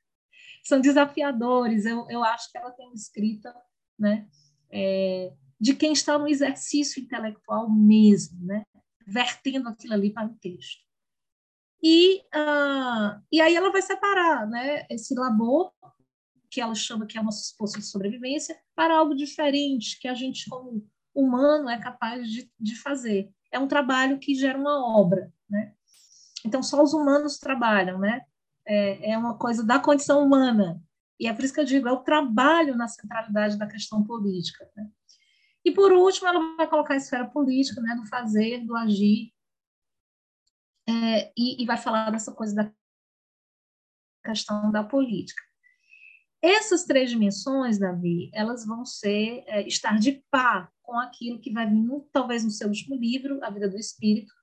são desafiadores, eu, eu acho que ela tem uma escrita, né? É, de quem está no exercício intelectual mesmo, né? Vertendo aquilo ali para o texto. E, uh, e aí ela vai separar né, esse labor, que ela chama que é uma força de sobrevivência, para algo diferente, que a gente, como humano, é capaz de, de fazer. É um trabalho que gera uma obra. Né? Então, só os humanos trabalham, né? É, é uma coisa da condição humana. E é por isso que eu digo, é o trabalho na centralidade da questão política. Né? E, por último, ela vai colocar a esfera política, né, do fazer, do agir, é, e, e vai falar dessa coisa da questão da política. Essas três dimensões, Davi, elas vão ser é, estar de par com aquilo que vai vir, talvez, no seu último livro, A Vida do Espírito,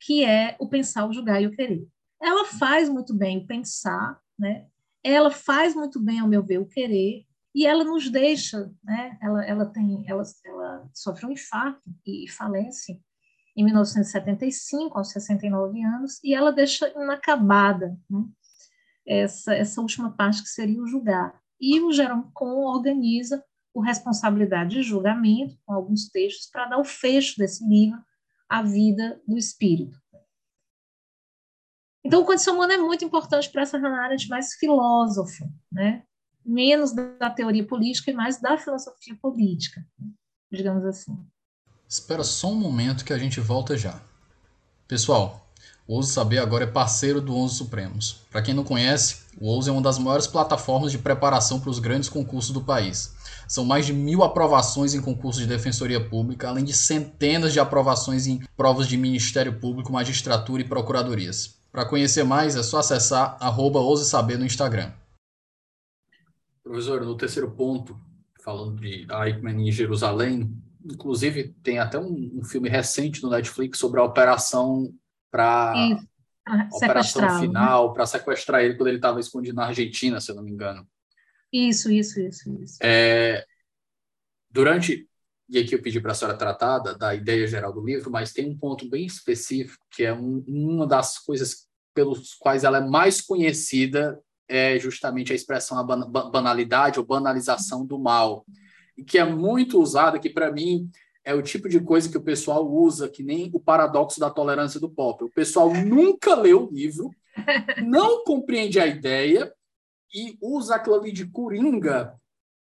que é o pensar, o julgar e o querer. Ela faz muito bem o pensar, né? Ela faz muito bem, ao meu ver, o querer, e ela nos deixa, né? Ela, ela tem, ela, ela sofre um infarto e falece em 1975, aos 69 anos, e ela deixa inacabada né, essa, essa última parte que seria o julgar. E o Jerome Cohn organiza o Responsabilidade de Julgamento, com alguns textos, para dar o fecho desse livro, A Vida do Espírito. Então, o Condição Humana é muito importante para essa Hannah Arendt mais filósofa, né? menos da teoria política e mais da filosofia política, digamos assim. Espera só um momento que a gente volta já. Pessoal, o Ouso Saber agora é parceiro do Onze Supremos. Para quem não conhece, o Ouso é uma das maiores plataformas de preparação para os grandes concursos do país. São mais de mil aprovações em concursos de defensoria pública, além de centenas de aprovações em provas de Ministério Público, magistratura e procuradorias. Para conhecer mais, é só acessar arroba Ouse Saber no Instagram. Professor, no terceiro ponto, falando de Eichmann em Jerusalém, Inclusive, tem até um, um, filme recente no Netflix sobre a operação para operação né? final para sequestrar ele quando ele estava escondido na Argentina, se eu não me engano. Isso, isso, isso, isso. É, durante e aqui eu pedi para a senhora tratar da, da, ideia geral do livro, mas tem um ponto bem específico que é um, uma das coisas pelos quais ela é mais conhecida é justamente a expressão a banalidade ou banalização do mal, que é muito usada, que para mim é o tipo de coisa que o pessoal usa, que nem o paradoxo da tolerância do pop. O pessoal nunca leu o livro, não compreende a ideia e usa aquilo ali de coringa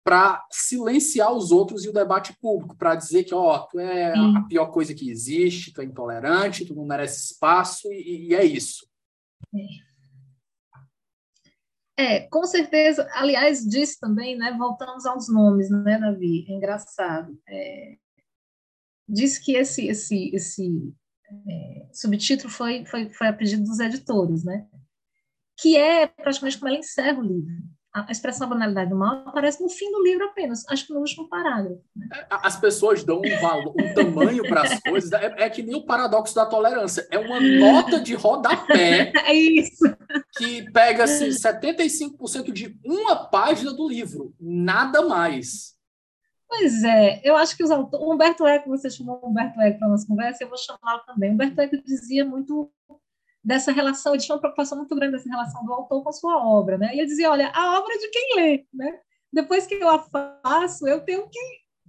para silenciar os outros e o debate público, para dizer que, ó, tu é Sim. a pior coisa que existe, tu é intolerante, tu não merece espaço, e, e é isso. É. é. com certeza. Aliás, disso também, né? Voltamos aos nomes, né, Davi? É engraçado. É, diz que esse, esse, esse é, subtítulo foi, foi, foi a pedido dos editores, né? Que é praticamente como ela encerra o livro a expressão banalidade do mal aparece no fim do livro apenas, acho que no último parágrafo. Né? É, as pessoas dão um, valor, um tamanho para as coisas, é, é, que nem o paradoxo da tolerância, é uma nota de rodapé é isso. Que pega assim, 75% de uma página do livro, nada mais. Pois é, eu acho que os autores, Humberto Eco, você chamou Humberto Eco para a nossa conversa, eu vou chamá-lo também. Humberto Eco dizia muito dessa relação, ele tinha uma preocupação muito grande dessa relação do autor com a sua obra, né? E ele dizia, olha, a obra é de quem lê, né? Depois que eu a faço, eu tenho que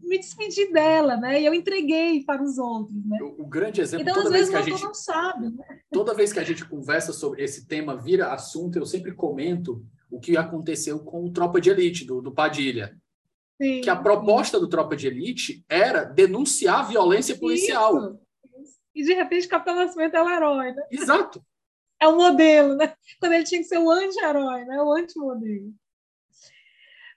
me despedir dela, né? E eu entreguei para os outros, né? O, o grande exemplo, então, toda vez que a gente não sabe, né? toda vez que a gente conversa sobre esse tema, vira assunto, eu sempre comento o que aconteceu com o Tropa de Elite do, do Padilha. Sim, que a proposta sim. do Tropa de Elite era denunciar a violência policial. Isso. E de repente Capitão Nascimento é o herói, né? Exato é o modelo, né? Quando ele tinha que ser o anti-herói, né? O anti-modelo.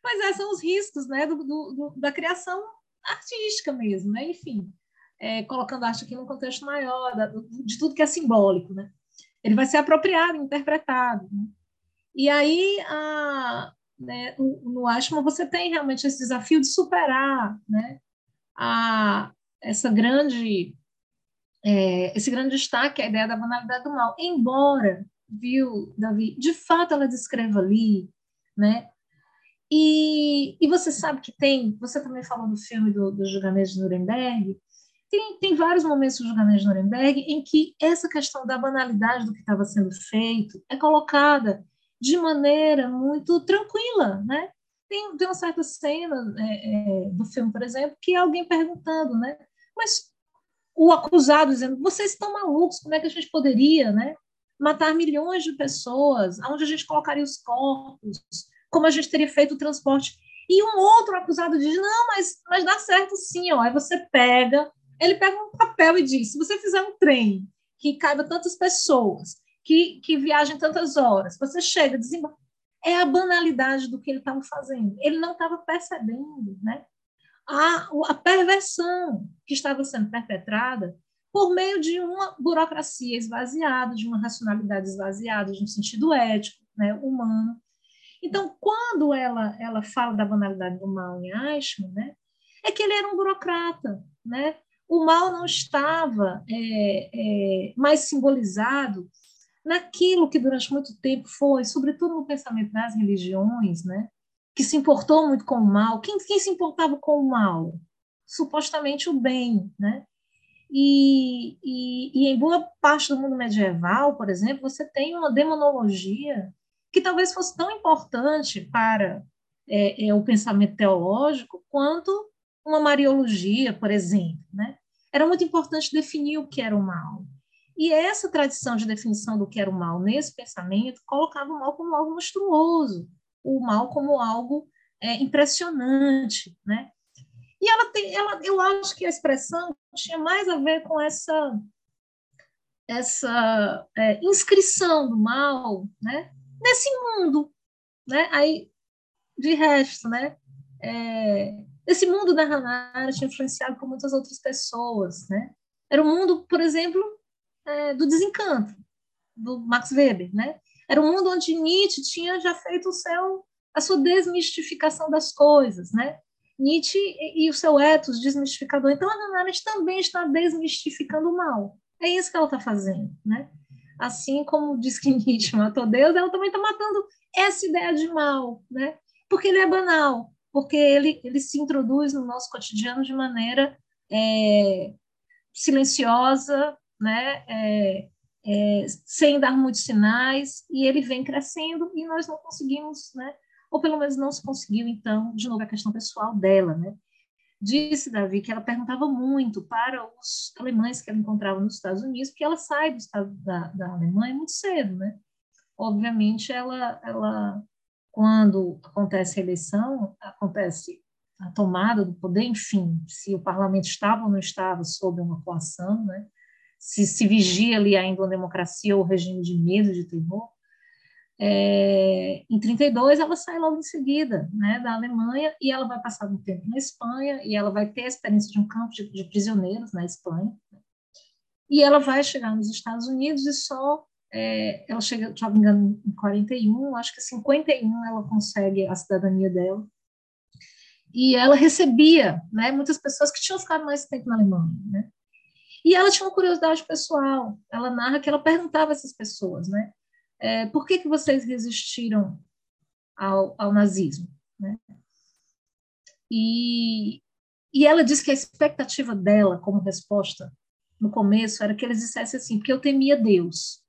Mas esses são os riscos, né? Do, do, da criação artística mesmo, né? Enfim, é, colocando a arte aqui num contexto maior, da, de tudo que é simbólico, né? Ele vai ser apropriado, interpretado. Né? E aí, a, né, no, Ashman, você tem realmente esse desafio de superar, né? A, essa grande é, esse grande destaque é a ideia da banalidade do mal. Embora, viu, Davi, de fato ela descreva ali, né? E, e você sabe que tem, você também falou do filme do, do julgamento de Nuremberg, tem, tem vários momentos do julgamento de Nuremberg em que essa questão da banalidade do que estava sendo feito é colocada de maneira muito tranquila, né? Tem, tem uma certa cena é, é, do filme, por exemplo, que é alguém perguntando, né? Mas o acusado dizendo: vocês estão malucos, como é que a gente poderia né, matar milhões de pessoas? Aonde a gente colocaria os corpos? Como a gente teria feito o transporte? E um outro acusado diz: não, mas, mas dá certo sim. Ó. Aí você pega, ele pega um papel e diz: se você fizer um trem que caiba tantas pessoas, que, que viajem tantas horas, você chega, desembarca. É a banalidade do que ele estava fazendo. Ele não estava percebendo, né? a, a perversão que estava sendo perpetrada por meio de uma burocracia esvaziada, de uma racionalidade esvaziada, de um sentido ético, né, humano. Então, quando ela, ela fala da banalidade do mal em Eichmann, né, é que ele era um burocrata. Né? O mal não estava é, é, mais simbolizado naquilo que durante muito tempo foi, sobretudo no pensamento das religiões, né? que se importou muito com o mal. Quem, quem se importava com o mal? Supostamente o bem, né? E, e, e, em boa parte do mundo medieval, por exemplo, você tem uma demonologia que talvez fosse tão importante para é, é, o pensamento teológico quanto uma mariologia, por exemplo. Né? Era muito importante definir o que era o mal. E essa tradição de definição do que era o mal nesse pensamento colocava o mal como algo monstruoso, o mal como algo é, impressionante, né? E ela tem, ela, eu acho que a expressão tinha mais a ver com essa essa é, inscrição do mal, né? Nesse mundo, né? Aí, de resto, né? É, esse mundo da Hannah Arendt influenciado por muitas outras pessoas, né? Era o mundo, por exemplo, é, do desencanto, do Max Weber, né? Era um mundo onde Nietzsche tinha já feito o seu, a sua desmistificação das coisas, né? Nietzsche e, e o seu ethos desmistificador. Então, a Hannah Arendt também está desmistificando o mal. É isso que ela está fazendo, né? Assim como diz que Nietzsche matou Deus, ela também está matando essa ideia de mal, né? Porque ele é banal, porque ele, ele se introduz no nosso cotidiano de maneira é, silenciosa, né? É, é, sem dar muitos sinais, e ele vem crescendo e nós não conseguimos, né? Ou pelo menos não se conseguiu, então, de novo, a questão pessoal dela, né? Disse, Davi, que ela perguntava muito para os alemães que ela encontrava nos Estados Unidos, porque ela sai do estado da, da Alemanha muito cedo, né? Obviamente, ela, ela, quando acontece a eleição, acontece a tomada do poder, enfim, se o parlamento estava ou não estava sob uma coação, né? se se vigia ali ainda uma democracia ou regime de medo, de terror. É, em 32 ela sai logo em seguida, né, da Alemanha e ela vai passar um tempo na Espanha e ela vai ter a experiência de um campo de, de prisioneiros na Espanha e ela vai chegar nos Estados Unidos e só é, ela chega, se não me engano, em 41, acho que em 51 ela consegue a cidadania dela e ela recebia, né, muitas pessoas que tinham ficado mais tempo na Alemanha, né, e ela tinha uma curiosidade pessoal. Ela narra que ela perguntava a essas pessoas, né? É, por que, que vocês resistiram ao, ao nazismo? Né? E, e ela diz que a expectativa dela, como resposta, no começo, era que eles dissessem assim, porque eu temia Deus.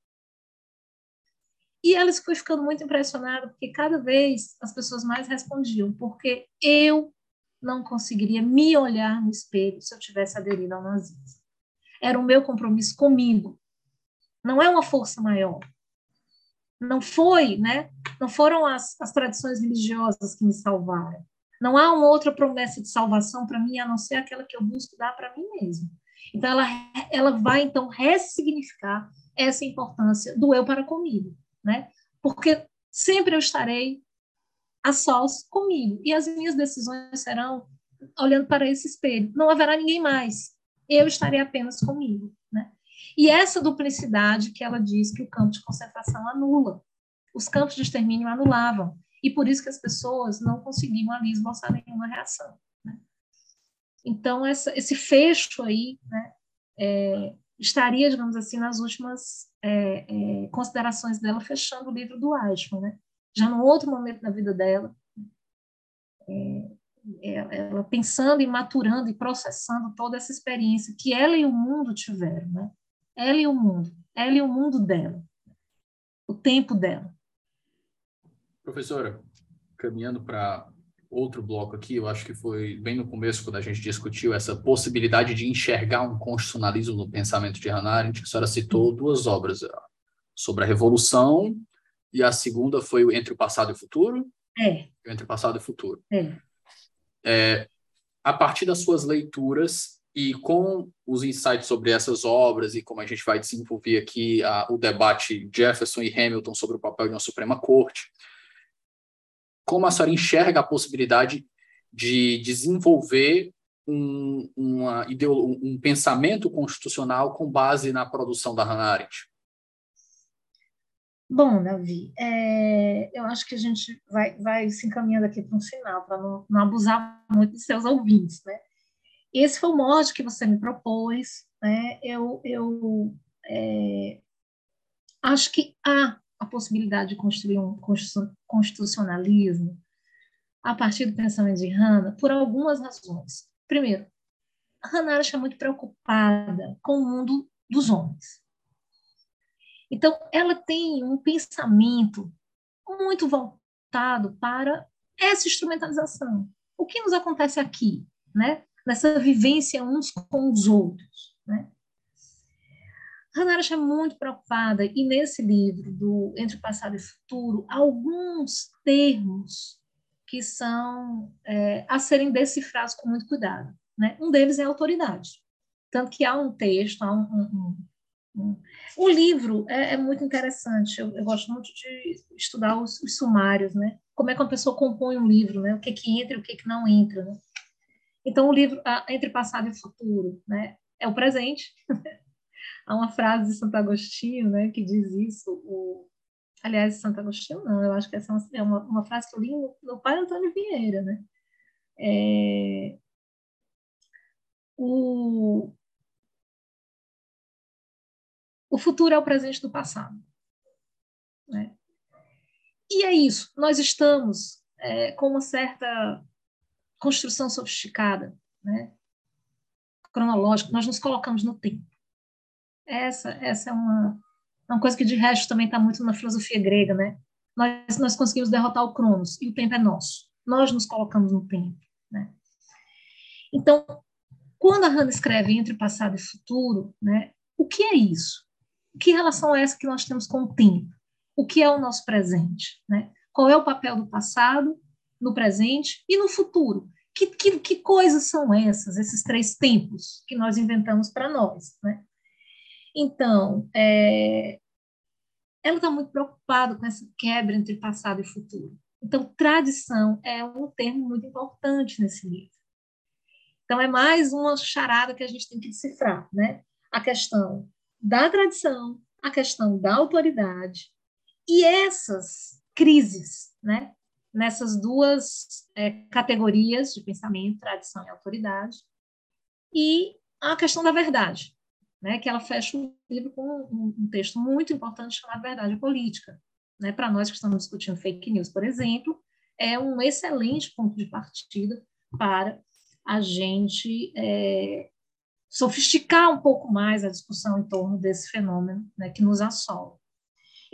E ela foi ficando muito impressionada, porque cada vez as pessoas mais respondiam, porque eu não conseguiria me olhar no espelho se eu tivesse aderido ao nazismo era o meu compromisso comigo. Não é uma força maior. Não foi, né? Não foram as, as tradições religiosas que me salvaram. Não há uma outra promessa de salvação para mim a não ser aquela que eu busco dar para mim mesmo. Então ela ela vai então ressignificar essa importância do eu para comigo, né? Porque sempre eu estarei a sós comigo e as minhas decisões serão olhando para esse espelho. Não haverá ninguém mais eu estarei apenas comigo. E essa duplicidade que ela diz que o campo de concentração anula. Os campos de extermínio anulavam. E por isso que as pessoas não conseguiam ali esboçar nenhuma reação. Né? Então, essa, esse fecho aí né, é, estaria, digamos assim, nas últimas é, é, considerações dela, fechando o livro do Eichmann. Né? Já num outro momento da vida dela, é, é, ela pensando e maturando e processando toda essa experiência que ela e o mundo tiveram, né? Ela e o mundo, ela e o mundo dela, o tempo dela. Professora, caminhando para outro bloco aqui, eu acho que foi bem no começo quando a gente discutiu essa possibilidade de enxergar um constitucionalismo no pensamento de Hannah Arendt, a senhora citou duas obras sobre a Revolução e a segunda foi Entre o Passado e o Futuro. É. Entre o Passado e o Futuro. É é, a partir das suas leituras e com os insights sobre essas obras e como a gente vai desenvolver aqui a, o debate Jefferson e Hamilton sobre o papel de uma Suprema Corte, como a senhora enxerga a possibilidade de desenvolver um, uma um pensamento constitucional com base na produção da Hannah Arendt? Bom, Davi, é, eu acho que a gente vai, vai se encaminhando aqui para um final, para não, não, abusar muito dos seus ouvintes, né? Esse foi o mote que você me propôs, né? Eu, eu é, acho que há a possibilidade de construir um constitucionalismo a partir do pensamento de Hannah por algumas razões. Primeiro, Hannah acha muito preocupada com o mundo dos homens. Então, ela tem um pensamento muito voltado para essa instrumentalização. O que nos acontece aqui, né? Nessa vivência uns com os outros? Né? Hannah é muito preocupada, e nesse livro, do Entre Passado e Futuro, alguns termos que são é, a serem decifrados com muito cuidado. Né? Um deles é autoridade. Tanto que há um texto, há um, um, o livro é, é muito interessante. Eu, eu, gosto muito de estudar os, os, sumários, né? Como é que uma pessoa compõe um livro, né? O que que entra e o que que não entra, né? Então, o livro Entre Passado e Futuro, né? É o presente. Há uma frase de Santo Agostinho, né? Que diz isso. O, aliás, Santo Agostinho não. Eu acho que essa é uma, é uma frase que eu li no, no pai Antônio Vieira, né? É, o, O futuro é o presente do passado. Né? E é isso. Nós estamos é, com uma certa construção sofisticada, né? cronológica. Nós nos colocamos no tempo. Essa, essa é uma, uma coisa que de resto também está muito na filosofia grega, né? Nós, nós conseguimos derrotar o Cronos e o tempo é nosso. Nós nos colocamos no tempo, né? Então, quando a Hannah escreve entre passado e futuro, né? O que é isso? Que relação é essa que nós temos com o tempo? O que é o nosso presente, né? Qual é o papel do passado, no presente e no futuro? Que, que, que coisas são essas, esses três tempos que nós inventamos para nós, né? Então, é, ela está muito preocupada com essa quebra entre passado e futuro. Então, tradição é um termo muito importante nesse livro. Então, é mais uma charada que a gente tem que decifrar, né? A questão da tradição, a questão da autoridade e essas crises, né? Nessas duas é, categorias de pensamento, tradição e autoridade, e a questão da verdade, né, que ela fecha o livro com um, um texto muito importante chamado Verdade Política. Né, Para nós que estamos discutindo fake news, por exemplo, é um excelente ponto de partida para a gente é, sofisticar um pouco mais a discussão em torno desse fenômeno né, que nos assola.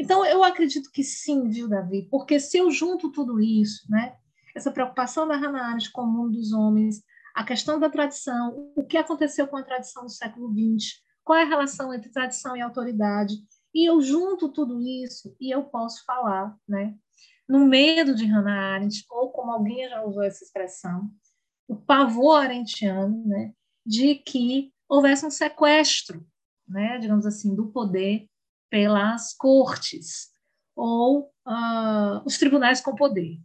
Então, eu acredito que sim, viu, Davi? Porque se eu junto tudo isso, né, essa preocupação da Hannah Arendt com o mundo dos homens, a questão da tradição, o que aconteceu com a tradição do século XX, qual é a relação entre tradição e autoridade. E eu junto tudo isso e eu posso falar, né? No medo de Hannah Arendt, ou como alguém já usou essa expressão, o pavor arendtiano, né? De que houvesse um sequestro, né? Digamos assim, do poder pelas cortes ou uh, os tribunais com poder.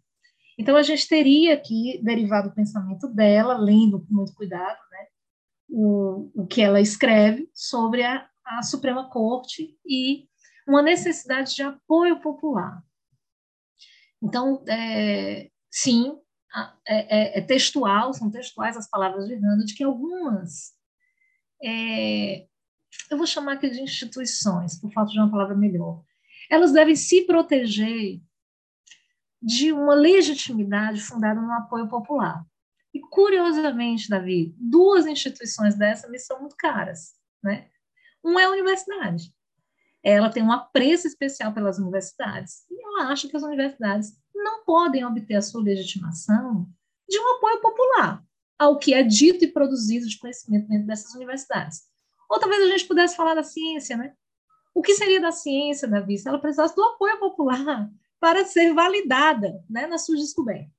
Então, a gente teria que derivar do pensamento dela, lendo com muito cuidado, né? o, o que ela escreve sobre a, a Suprema Corte e uma necessidade de apoio popular. Então, é, sim, é, é, é, textual, são textuais as palavras de Hannah, de que algumas, é, eu vou chamar aqui de instituições, por falta de uma palavra melhor, elas devem se proteger de uma legitimidade fundada no apoio popular. E, curiosamente, Davi, duas instituições dessa me são muito caras. Né? Uma é a universidade. Ela tem um apreço especial pelas universidades e ela acha que as universidades não podem obter a sua legitimação de um apoio popular ao que é dito e produzido de conhecimento dentro dessas universidades. Ou talvez a gente pudesse falar da ciência, né? O que seria da ciência, Davi, se ela precisasse do apoio popular para ser validada né, nas suas descobertas?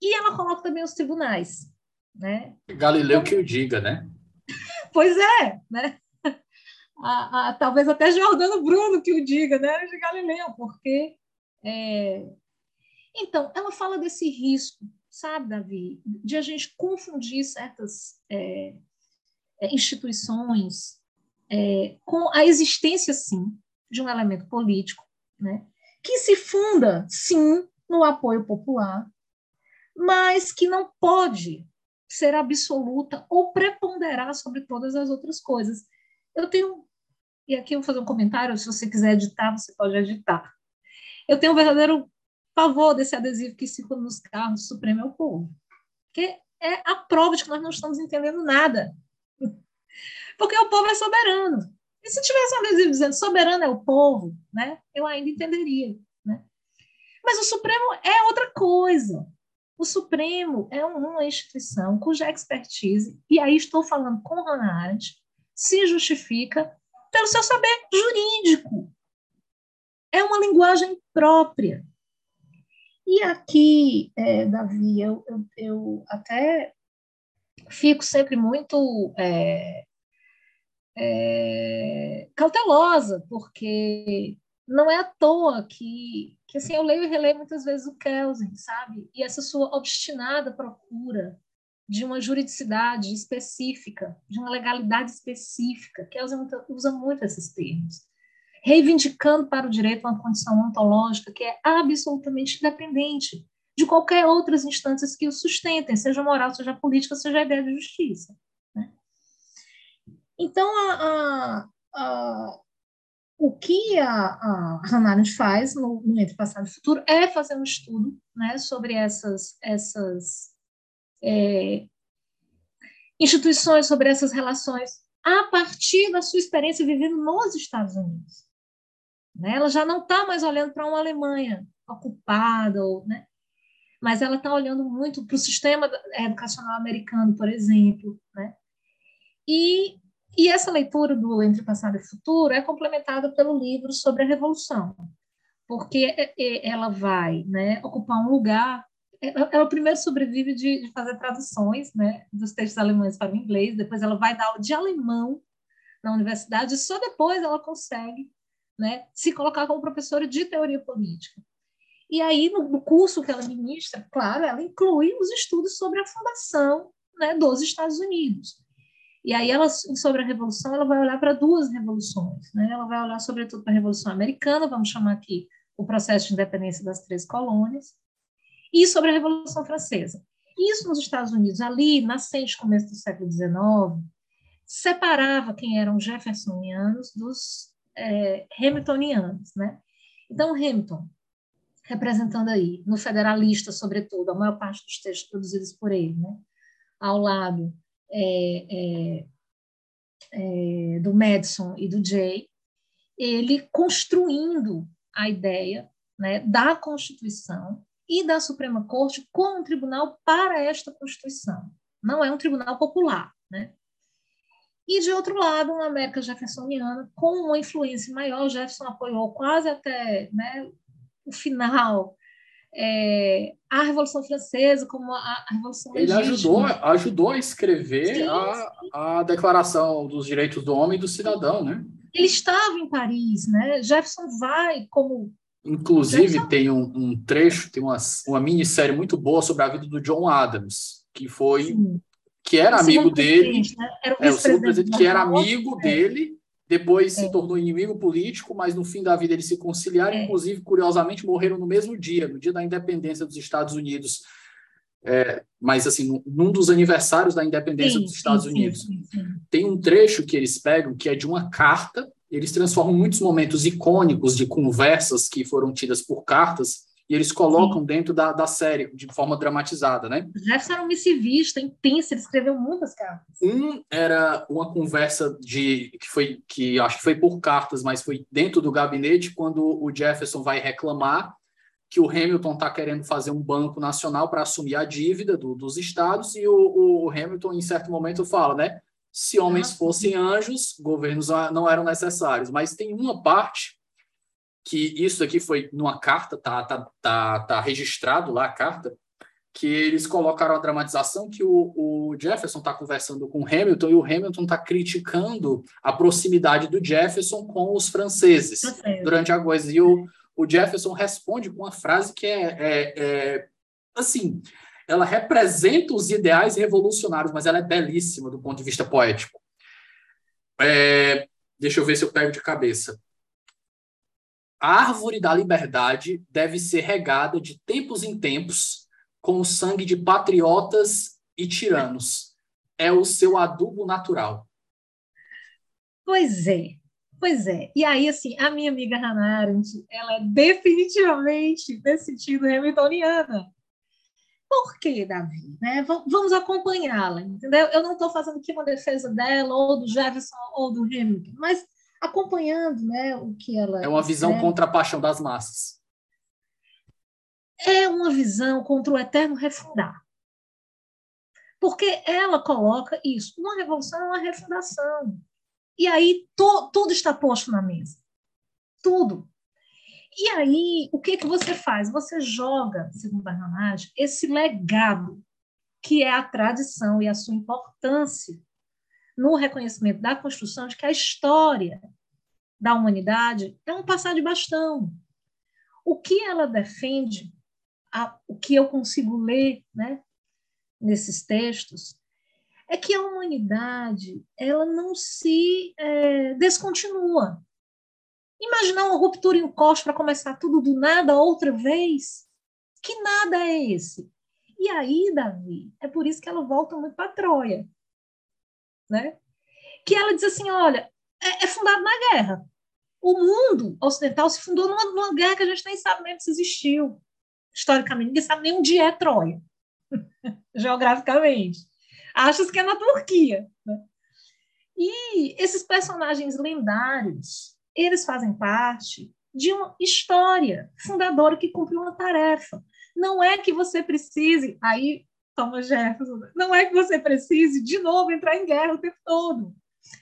E ela coloca também os tribunais. Né? Galileu que o diga, né? pois é, né? A, a, talvez até Jordano Bruno que o diga, né? De Galileu, porque. É... Então, ela fala desse risco, sabe, Davi, de a gente confundir certas é instituições é, com a existência, sim, de um elemento político, né? Que se funda, sim, no apoio popular, mas que não pode ser absoluta ou preponderar sobre todas as outras coisas. Eu tenho, e aqui eu vou fazer um comentário, se você quiser editar, você pode editar. Eu tenho um verdadeiro pavor desse adesivo que circula nos carros, Supremo é o povo. Que é a prova de que nós não estamos entendendo nada. Porque o povo é soberano. E se tivesse um adesivo dizendo soberano é o povo, né, eu ainda entenderia. Né? Mas o Supremo é outra coisa. O Supremo é uma instituição cuja expertise, e aí estou falando com Hannah Arendt, se justifica pelo seu saber jurídico. É uma linguagem própria. E aqui, é, Davi, eu, eu, eu, até fico sempre muito é, é, cautelosa, porque não é à toa que, que assim, eu leio e releio muitas vezes o Kelsen, sabe? E essa sua obstinada procura de uma juridicidade específica, de uma legalidade específica. Kelsen usa muito esses termos. Reivindicando para o direito uma condição ontológica que é absolutamente independente de qualquer outras instâncias que o sustentem, seja moral, seja política, seja a ideia de justiça. Né? Então, a, a, uh, o que a, a Hannah Arendt faz no, no Entre Passado e Futuro é fazer um estudo né, sobre essas, essas é, instituições, sobre essas relações, a partir da sua experiência vivendo nos Estados Unidos. Né? Ela já não está mais olhando para uma Alemanha ocupada, ou, né? Mas ela está olhando muito para o sistema educacional americano, por exemplo. Né? E, e essa leitura do Entre Passado e Futuro é complementada pelo livro sobre a Revolução, porque é, é, ela vai né, ocupar um lugar. Ela primeiro sobrevive de, de fazer traduções né, dos textos alemães para o inglês, depois ela vai dar aula de alemão na universidade, e só depois ela consegue né, se colocar como professora de teoria política. E aí, no, no, curso que ela ministra, claro, ela inclui os estudos sobre a fundação né, dos Estados Unidos. E aí, ela, sobre a Revolução, ela vai olhar para duas revoluções. Né? Ela vai olhar, sobretudo, para a Revolução Americana, vamos chamar aqui o processo de independência das três colônias, e sobre a Revolução Francesa. Isso nos Estados Unidos, ali, nascente começo do século XIX, separava quem eram jeffersonianos dos é, hamiltonianos, né? Então, Hamilton, representando aí, no Federalista, sobretudo, a maior parte dos textos produzidos por ele, né? Ao lado é, é, é, do Madison e do Jay, ele construindo a ideia né, da Constituição e da Suprema Corte como um tribunal para esta Constituição. Não é um tribunal popular, né? E, de outro lado, uma América jeffersoniana com uma influência maior. Jefferson apoiou quase até né, o final é, a Revolução Francesa, como a, a Revolução Ele ajudou, ajudou a escrever sim, a, sim. a Declaração dos Direitos do Homem e do Cidadão, né? Ele estava em Paris, né? Jefferson vai como... Inclusive, Jefferson... tem um, um, trecho, tem uma, uma minissérie muito boa sobre a vida do John Adams, que foi... Sim que era amigo dele, né? era o, é, o presidente que era amigo dele, depois é. se tornou inimigo político, mas no fim da vida eles se conciliaram, é. inclusive, curiosamente, morreram no mesmo dia, no dia da independência dos Estados Unidos. É, mas, assim, num dos aniversários da independência sim, dos Estados sim, Unidos. Sim, tem um trecho que eles pegam que é de uma carta, eles transformam muitos momentos icônicos de conversas que foram tidas por cartas e eles colocam Sim. dentro da, da série de forma dramatizada, né? Jefferson era um missivista intenso, ele escreveu muitas cartas. Um era uma conversa de que foi que acho que foi por cartas, mas foi dentro do gabinete quando o Jefferson vai reclamar que o Hamilton está querendo fazer um banco nacional para assumir a dívida do, dos estados e o, o, Hamilton em certo momento fala, né? Se homens ah, fossem anjos, governos não eram necessários. Mas tem uma parte que isso aqui foi numa carta, tá, tá, tá, tá registrado lá a carta, que eles colocaram a dramatização que o, o Jefferson está conversando com o Hamilton e o Hamilton está criticando a proximidade do Jefferson com os franceses durante a coisa. E o, o Jefferson responde com uma frase que é, é, é assim, ela representa os ideais revolucionários, mas ela é belíssima do ponto de vista poético. É, deixa eu ver se eu pego de cabeça. A árvore da liberdade deve ser regada de tempos em tempos com o sangue de patriotas e tiranos. É o seu adubo natural. Pois é, pois é. E aí, assim, a minha amiga Hannah Arendt, ela é definitivamente, nesse sentido, hamiltoniana. Por quê, Davi? Né? Vamos acompanhá-la, entendeu? Eu não estou fazendo aqui uma defesa dela, ou do Jefferson, ou do Hamilton, mas acompanhando né, o que ela. É uma visão escreve. contra a paixão das massas. É uma visão contra o eterno refundar. Porque ela coloca isso. Uma revolução é uma refundação. E aí to, tudo está posto na mesa. Tudo. E aí, o que, que você faz? Você joga, segundo a Ranage, esse legado que é a tradição e a sua importância no reconhecimento da construção de que a história da humanidade é um passar de bastão. O que ela defende, a, o que eu consigo ler né, nesses textos, é que a humanidade ela não se é, descontinua. Imaginar uma ruptura em cos para começar tudo do nada outra vez? Que nada é esse? E aí, Davi, é por isso que ela volta muito para Troia né? Que ela diz assim, olha, é, é fundado na guerra. O mundo ocidental se fundou numa, numa guerra que a gente nem sabe mesmo se existiu. Historicamente, ninguém sabe nem onde é Troia, geograficamente. Acha que é na Turquia. Né? E esses personagens lendários, eles fazem parte de uma história fundadora que cumpriu uma tarefa. Não é que você precise, aí Thomas Jefferson, não é que você precise de novo entrar em guerra o tempo todo,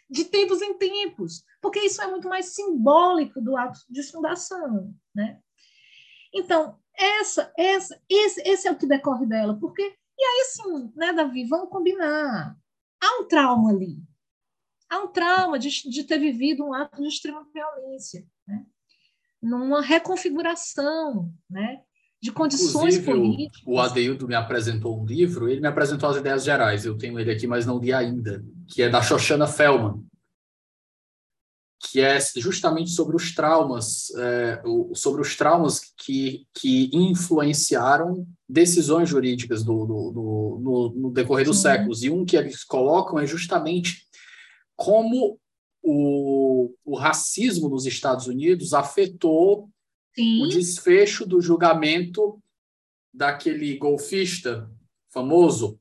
de tempos em tempos, porque isso é muito mais simbólico do ato de fundação, né? Então, essa, essa, esse, esse é o que decorre dela, porque e aí sim, né, Davi, vamos combinar. Há um trauma ali. Há um trauma de, de ter vivido um ato de extrema violência, né? numa reconfiguração, né? De condições Inclusive, políticas. O Adeildo me apresentou um livro, ele me apresentou as ideias gerais, eu tenho ele aqui, mas não li ainda, que é da Shoshana Fellman, que é justamente sobre os traumas, é, sobre os traumas que, que influenciaram decisões jurídicas do, do, do no, no, decorrer dos Sim. séculos. E um que eles colocam é justamente como o, o racismo nos Estados Unidos afetou Sim. o desfecho do julgamento daquele golfista famoso.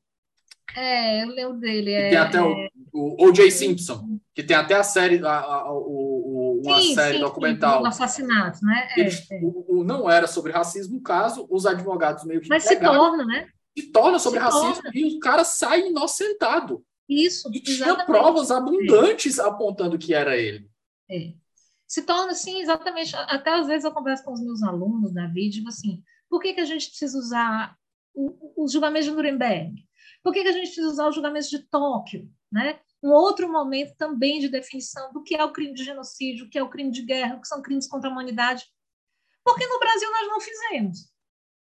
É, eu lembro dele. É, tem até o, o O.J. Simpson, que tem até a série, a, a, o, uma sim, série sim, documental. Sim, assassinato, né? É, Eles, é. O, o, não era sobre racismo o caso, os advogados meio que. Mas se torna, né? Se torna sobre se racismo torna. e o cara sai inocentado. Isso. E tinha provas abundantes apontando que era ele. É se torna assim, exatamente. Até às vezes eu converso com os meus alunos, Davi, digo assim: por que, que a gente precisa usar os julgamentos de Nuremberg? Por que, que a gente precisa usar os julgamentos de Tóquio? Né? Um outro momento também de definição do que é o crime de genocídio, o que é o crime de guerra, o que são crimes contra a humanidade. Porque no Brasil nós não fizemos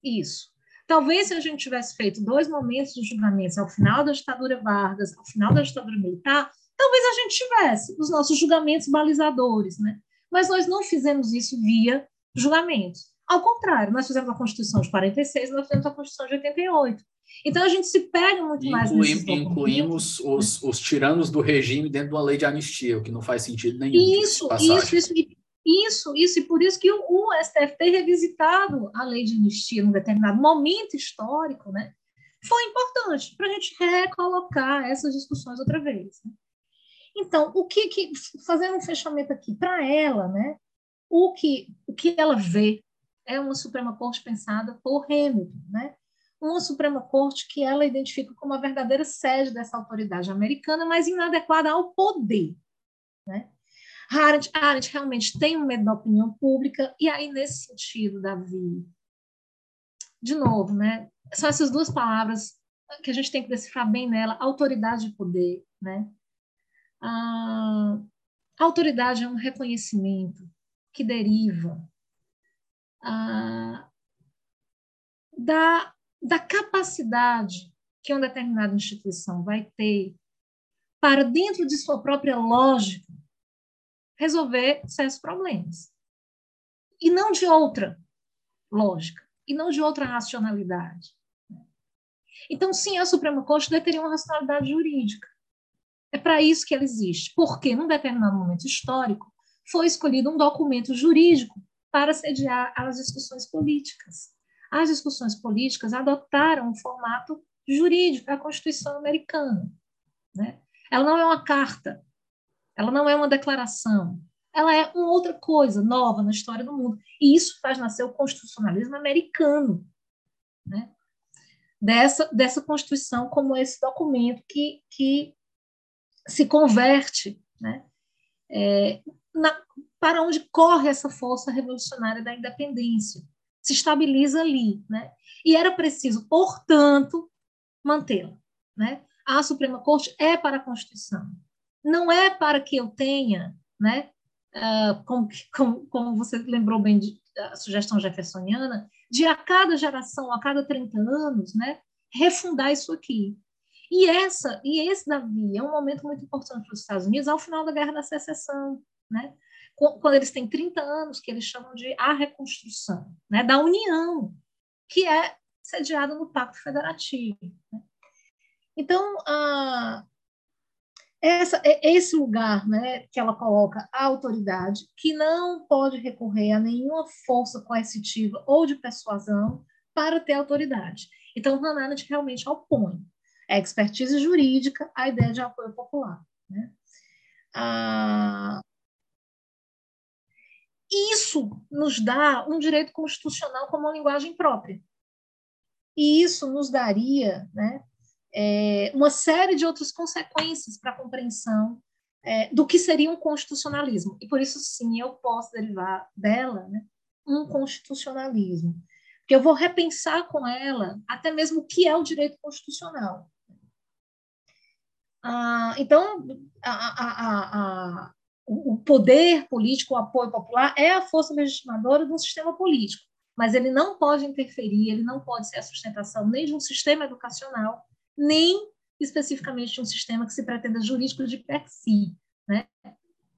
isso. Talvez se a gente tivesse feito dois momentos de julgamentos ao final da ditadura Vargas, ao final da ditadura militar, talvez a gente tivesse os nossos julgamentos balizadores, né? Mas nós não fizemos isso via julgamento. Ao contrário, nós fizemos a Constituição de 46 e nós fizemos a Constituição de 88. Então a gente se pega muito Inclui, mais nesses Incluímos os, os tiranos do regime dentro de uma lei de anistia, o que não faz sentido nenhum. Isso, isso, isso, isso, isso, e por isso que o, o STF tem revisitado a lei de anistia num determinado momento histórico, né? Foi importante para a gente recolocar essas discussões outra vez. Né? Então, o que, que fazendo um fechamento aqui para ela, né? O que o que ela vê é uma Suprema Corte pensada por Hamilton, né? Uma Suprema Corte que ela identifica como a verdadeira sede dessa autoridade americana, mas inadequada ao poder, né? Arendt, realmente tem um medo da opinião pública, e aí, nesse sentido, Davi, de novo, né? São essas duas palavras que a gente tem que decifrar bem nela: autoridade e poder, né? A autoridade é um reconhecimento que deriva a, da, da capacidade que uma determinada instituição vai ter para, dentro de sua própria lógica, resolver certos problemas. E não de outra lógica, e não de outra racionalidade. Então, sim, a Suprema Corte teria uma racionalidade jurídica. É para isso que ela existe. Porque, num determinado momento histórico, foi escolhido um documento jurídico para sediar as discussões políticas. As discussões políticas adotaram um formato jurídico, a Constituição americana. Né? Ela não é uma carta, ela não é uma declaração, ela é uma outra coisa nova na história do mundo. E isso faz nascer o constitucionalismo americano. Né? Dessa, dessa Constituição como esse documento que, que se converte né, é, na, para onde corre essa força revolucionária da independência. Se estabiliza ali. Né? E era preciso, portanto, mantê-la. Né? A Suprema Corte é para a Constituição. Não é para que eu tenha, né, uh, como, como, como, você lembrou bem de, a sugestão jeffersoniana, de a cada geração, a cada 30 anos, né, refundar isso aqui. E essa e esse Davi é um momento muito importante para os Estados Unidos ao final da Guerra da Secessão, né? Quando eles têm 30 anos, que eles chamam de a reconstrução, né, da União, que é sediada no Pacto Federativo. Né? Então, essa, é esse lugar né, que ela coloca a autoridade, que não pode recorrer a nenhuma força coercitiva ou de persuasão para ter autoridade. Então, Hannah Arendt realmente opõe a expertise jurídica à ideia de apoio popular. Né? Ah, isso nos dá um direito constitucional como uma linguagem própria. E isso nos daria né, é, uma série de outras consequências para a compreensão é, do que seria um constitucionalismo. E por isso, sim, eu posso derivar dela né, um constitucionalismo. Porque eu vou repensar com ela até mesmo o que é o direito constitucional. Ah, então, a, a, a, o poder político, o apoio popular é a força legitimadora do sistema político, mas ele não pode interferir, ele não pode ser a sustentação nem de um sistema educacional, nem especificamente de um sistema que se pretenda jurídico de per si, né?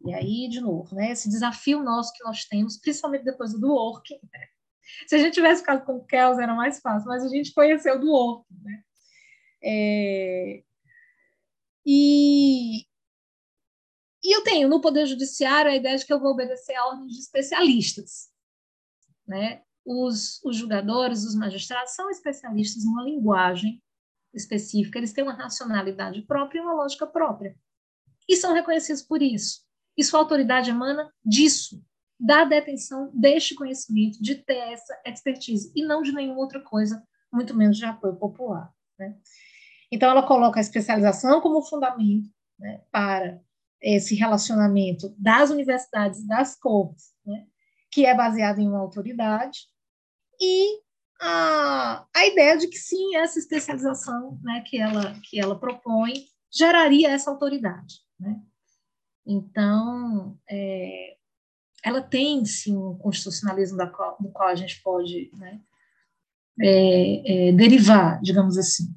E aí, de novo, né, esse desafio nosso que nós temos, principalmente depois do work, né? se a gente tivesse ficado com o Kels era mais fácil, mas a gente conheceu do work, né? É... E, e eu tenho no Poder Judiciário a ideia de que eu vou obedecer a ordens de especialistas. Né? Os, os julgadores, os magistrados são especialistas numa linguagem específica, eles têm uma racionalidade própria e uma lógica própria. E são reconhecidos por isso. E sua autoridade emana disso, da detenção deste conhecimento, de ter essa expertise, e não de nenhuma outra coisa, muito menos de apoio popular. Né? Então, ela coloca a especialização como fundamento né, para esse relacionamento das universidades, das cortes, né, que é baseado em uma autoridade, e a, a ideia de que sim, essa especialização né, que, ela, que ela propõe geraria essa autoridade. Né? Então, é, ela tem sim um constitucionalismo da qual, do qual a gente pode né, é, é, derivar, digamos assim.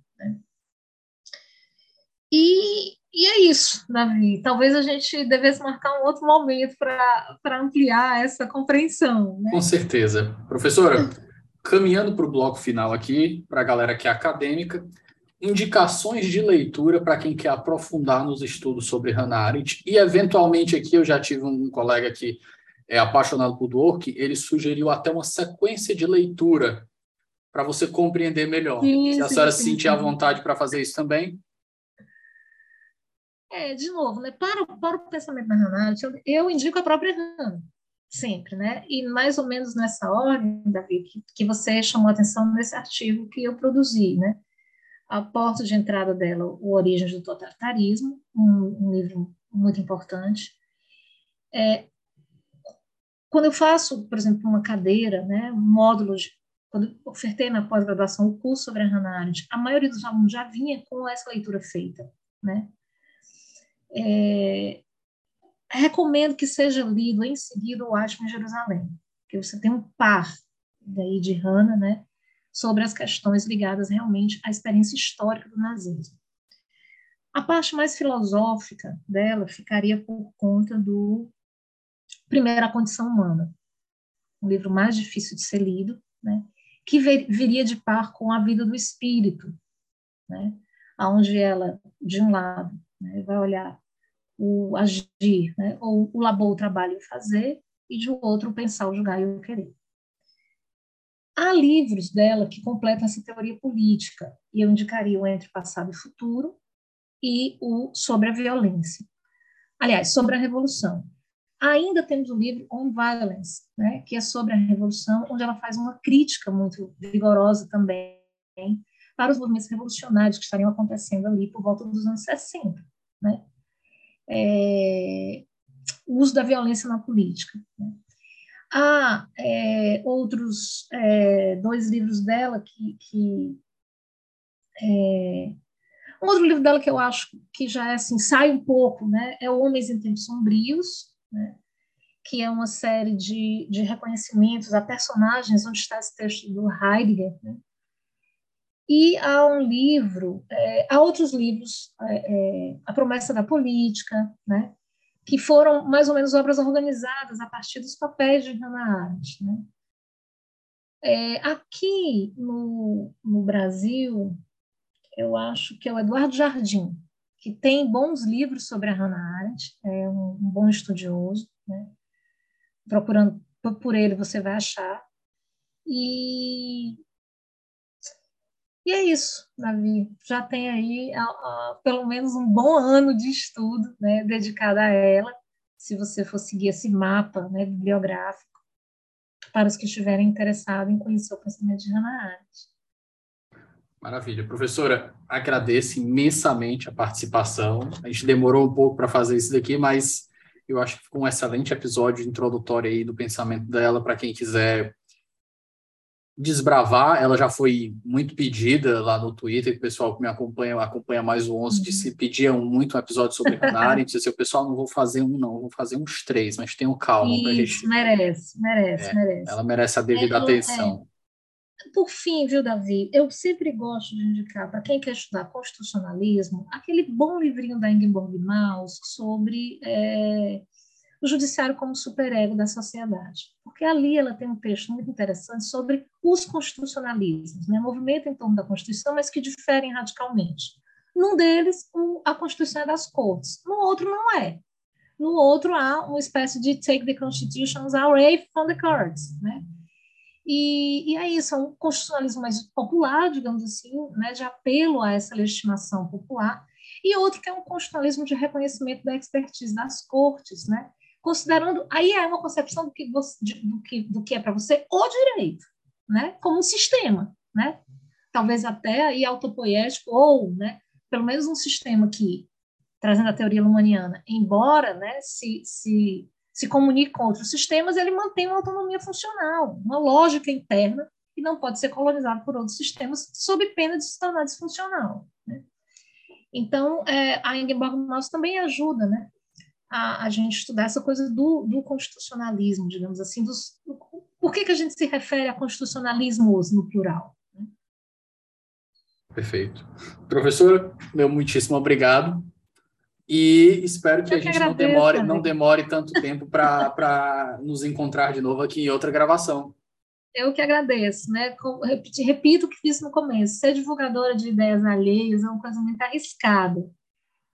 E, e é isso, Davi. Talvez a gente devesse marcar um outro momento para ampliar essa compreensão. Né? Com certeza. Professora, caminhando para o bloco final aqui, para a galera que é acadêmica, indicações de leitura para quem quer aprofundar nos estudos sobre Hannah Arendt. E, eventualmente, aqui eu já tive um colega que é apaixonado por Dwork, ele sugeriu até uma sequência de leitura para você compreender melhor. Sim, Se a senhora sim, sentir sim. à vontade para fazer isso também, é, de novo, né, para, para o pensamento da Hannah eu, indico a própria Hannah, sempre, né? E mais ou menos nessa ordem, Davi, que, que você chamou a atenção nesse artigo que eu produzi, né? A porta de entrada dela, O Origens do Totalitarismo, um, um livro muito importante. É, quando eu faço, por exemplo, uma cadeira, né, um módulo, de, quando ofertei na pós-graduação o curso sobre a Hannah Arendt, a maioria dos alunos já vinha com essa leitura feita, né? É, recomendo que seja lido em seguida o Atma em Jerusalém, que você tem um par daí de Hannah, né, sobre as questões ligadas realmente à experiência histórica do nazismo. A parte mais filosófica dela ficaria por conta do Primeira Condição Humana, um livro mais difícil de ser lido, né, que viria de par com a vida do espírito, né, onde ela, de um lado, né, vai olhar o agir, né? ou o labor, o trabalho, o fazer, e de outro, o pensar, o julgar e o querer. Há livros dela que completam essa teoria política, e eu indicaria o Entre Passado e Futuro e o Sobre a Violência. Aliás, sobre a Revolução. Ainda temos o livro On Violence, né, que é sobre a Revolução, onde ela faz uma crítica muito vigorosa também para os movimentos revolucionários que estariam acontecendo ali por volta dos anos 60. Né? É, uso da violência na política. Né? Há é, outros é, dois livros dela que, que é, um outro livro dela que eu acho que já é assim, sai um pouco, né, é Homens em Tempos Sombrios, né, que é uma série de, de reconhecimentos a personagens, onde está esse texto do Heidegger, né, e há um livro, é, há outros livros, é, é, A Promessa da Política, né, que foram mais ou menos obras organizadas a partir dos papéis de Hannah Arendt. Né. É, aqui no, no Brasil, eu acho que é o Eduardo Jardim, que tem bons livros sobre a Hannah Arendt, é um, um bom estudioso, né? procurando por ele você vai achar. E, e é isso, Davi. Já tem aí a, a, pelo menos um bom ano de estudo né, dedicado a ela, se você for seguir esse mapa né, bibliográfico, para os que estiverem interessados em conhecer o pensamento de Hannah Arendt. Maravilha. Professora, agradeço imensamente a participação. A gente demorou um pouco para fazer isso daqui, mas eu acho que ficou um excelente episódio introdutório aí do pensamento dela para quem quiser desbravar. Ela já foi muito pedida lá no Twitter, o pessoal que me acompanha, acompanha mais o 11, disse, uhum. pediam muito um episódio sobre Canari, disse assim, o pessoal não vou fazer um não, vou fazer uns três, mas tenham calma para gente. merece, merece, é, merece. Ela merece a devida ela, atenção. É. Por fim, viu, Davi, eu sempre gosto de indicar para quem quer estudar constitucionalismo aquele bom livrinho da Ingeborg Maus sobre é, o judiciário como superego da sociedade. Porque ali ela tem um texto muito interessante sobre os constitucionalismos, né? movimento em torno da Constituição, mas que diferem radicalmente. Num deles, a Constituição é das cortes, no outro não é. No outro há uma espécie de take the constitutions away from the courts, né? E, e é isso, é um constitucionalismo mais popular, digamos assim, né, de apelo a essa legitimação popular, e outro que é um constitucionalismo de reconhecimento da expertise das cortes, né, considerando, aí é uma concepção do que, você, do que, do que é para você o direito, né, como um sistema, né, talvez até aí autopoético, ou, né, pelo menos um sistema que, trazendo a teoria lumaniana, embora, né, se, se se comunique com outros sistemas, ele mantém uma autonomia funcional, uma lógica interna que não pode ser colonizado por outros sistemas sob pena de se tornar disfuncional. Né? Então, é, a Ingeborg Maus também ajuda né, a, a, gente estudar essa coisa do, do constitucionalismo, digamos assim, dos, do, por que, que a gente se refere a constitucionalismos no plural. Né? Perfeito. Professora, meu muitíssimo obrigado. E espero que Eu a gente não demore, não demore tanto tempo para nos encontrar de novo aqui em outra gravação. Eu que agradeço, né? Repito, repito o que disse no começo: ser divulgadora de ideias alheias é uma coisa muito arriscada.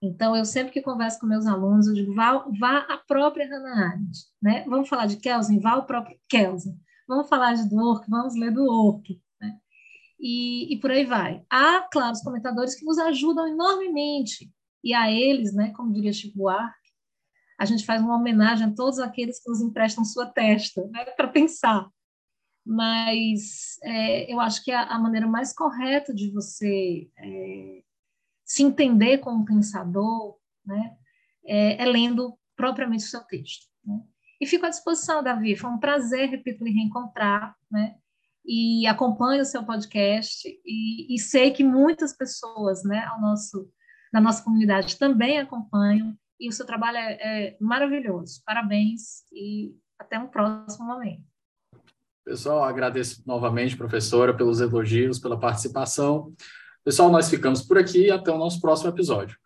Então, eu sempre que converso com meus alunos, eu digo: vá, vá a própria Hannah Arendt. Né? Vamos falar de Kelsen? Vá o próprio Kelsen. Vamos falar de Dwork? Vamos ler Dwork. Né? E, e por aí vai. Há, claro, os comentadores que nos ajudam enormemente e a eles, né, como diria Chico Buarque, a gente faz uma homenagem a todos aqueles que nos emprestam sua testa, né, para pensar. Mas é, eu acho que a, a, maneira mais correta de você é, se entender como pensador né, é, é, lendo propriamente o seu texto. Né? E fico à disposição, Davi. Foi um prazer, repito, lhe reencontrar. Né? E acompanho o seu podcast e, e sei que muitas pessoas né, ao nosso da nossa comunidade também acompanham e o seu trabalho é, é maravilhoso. Parabéns e até um próximo momento. Pessoal, agradeço novamente, professora, pelos elogios, pela participação. Pessoal, nós ficamos por aqui e até o nosso próximo episódio.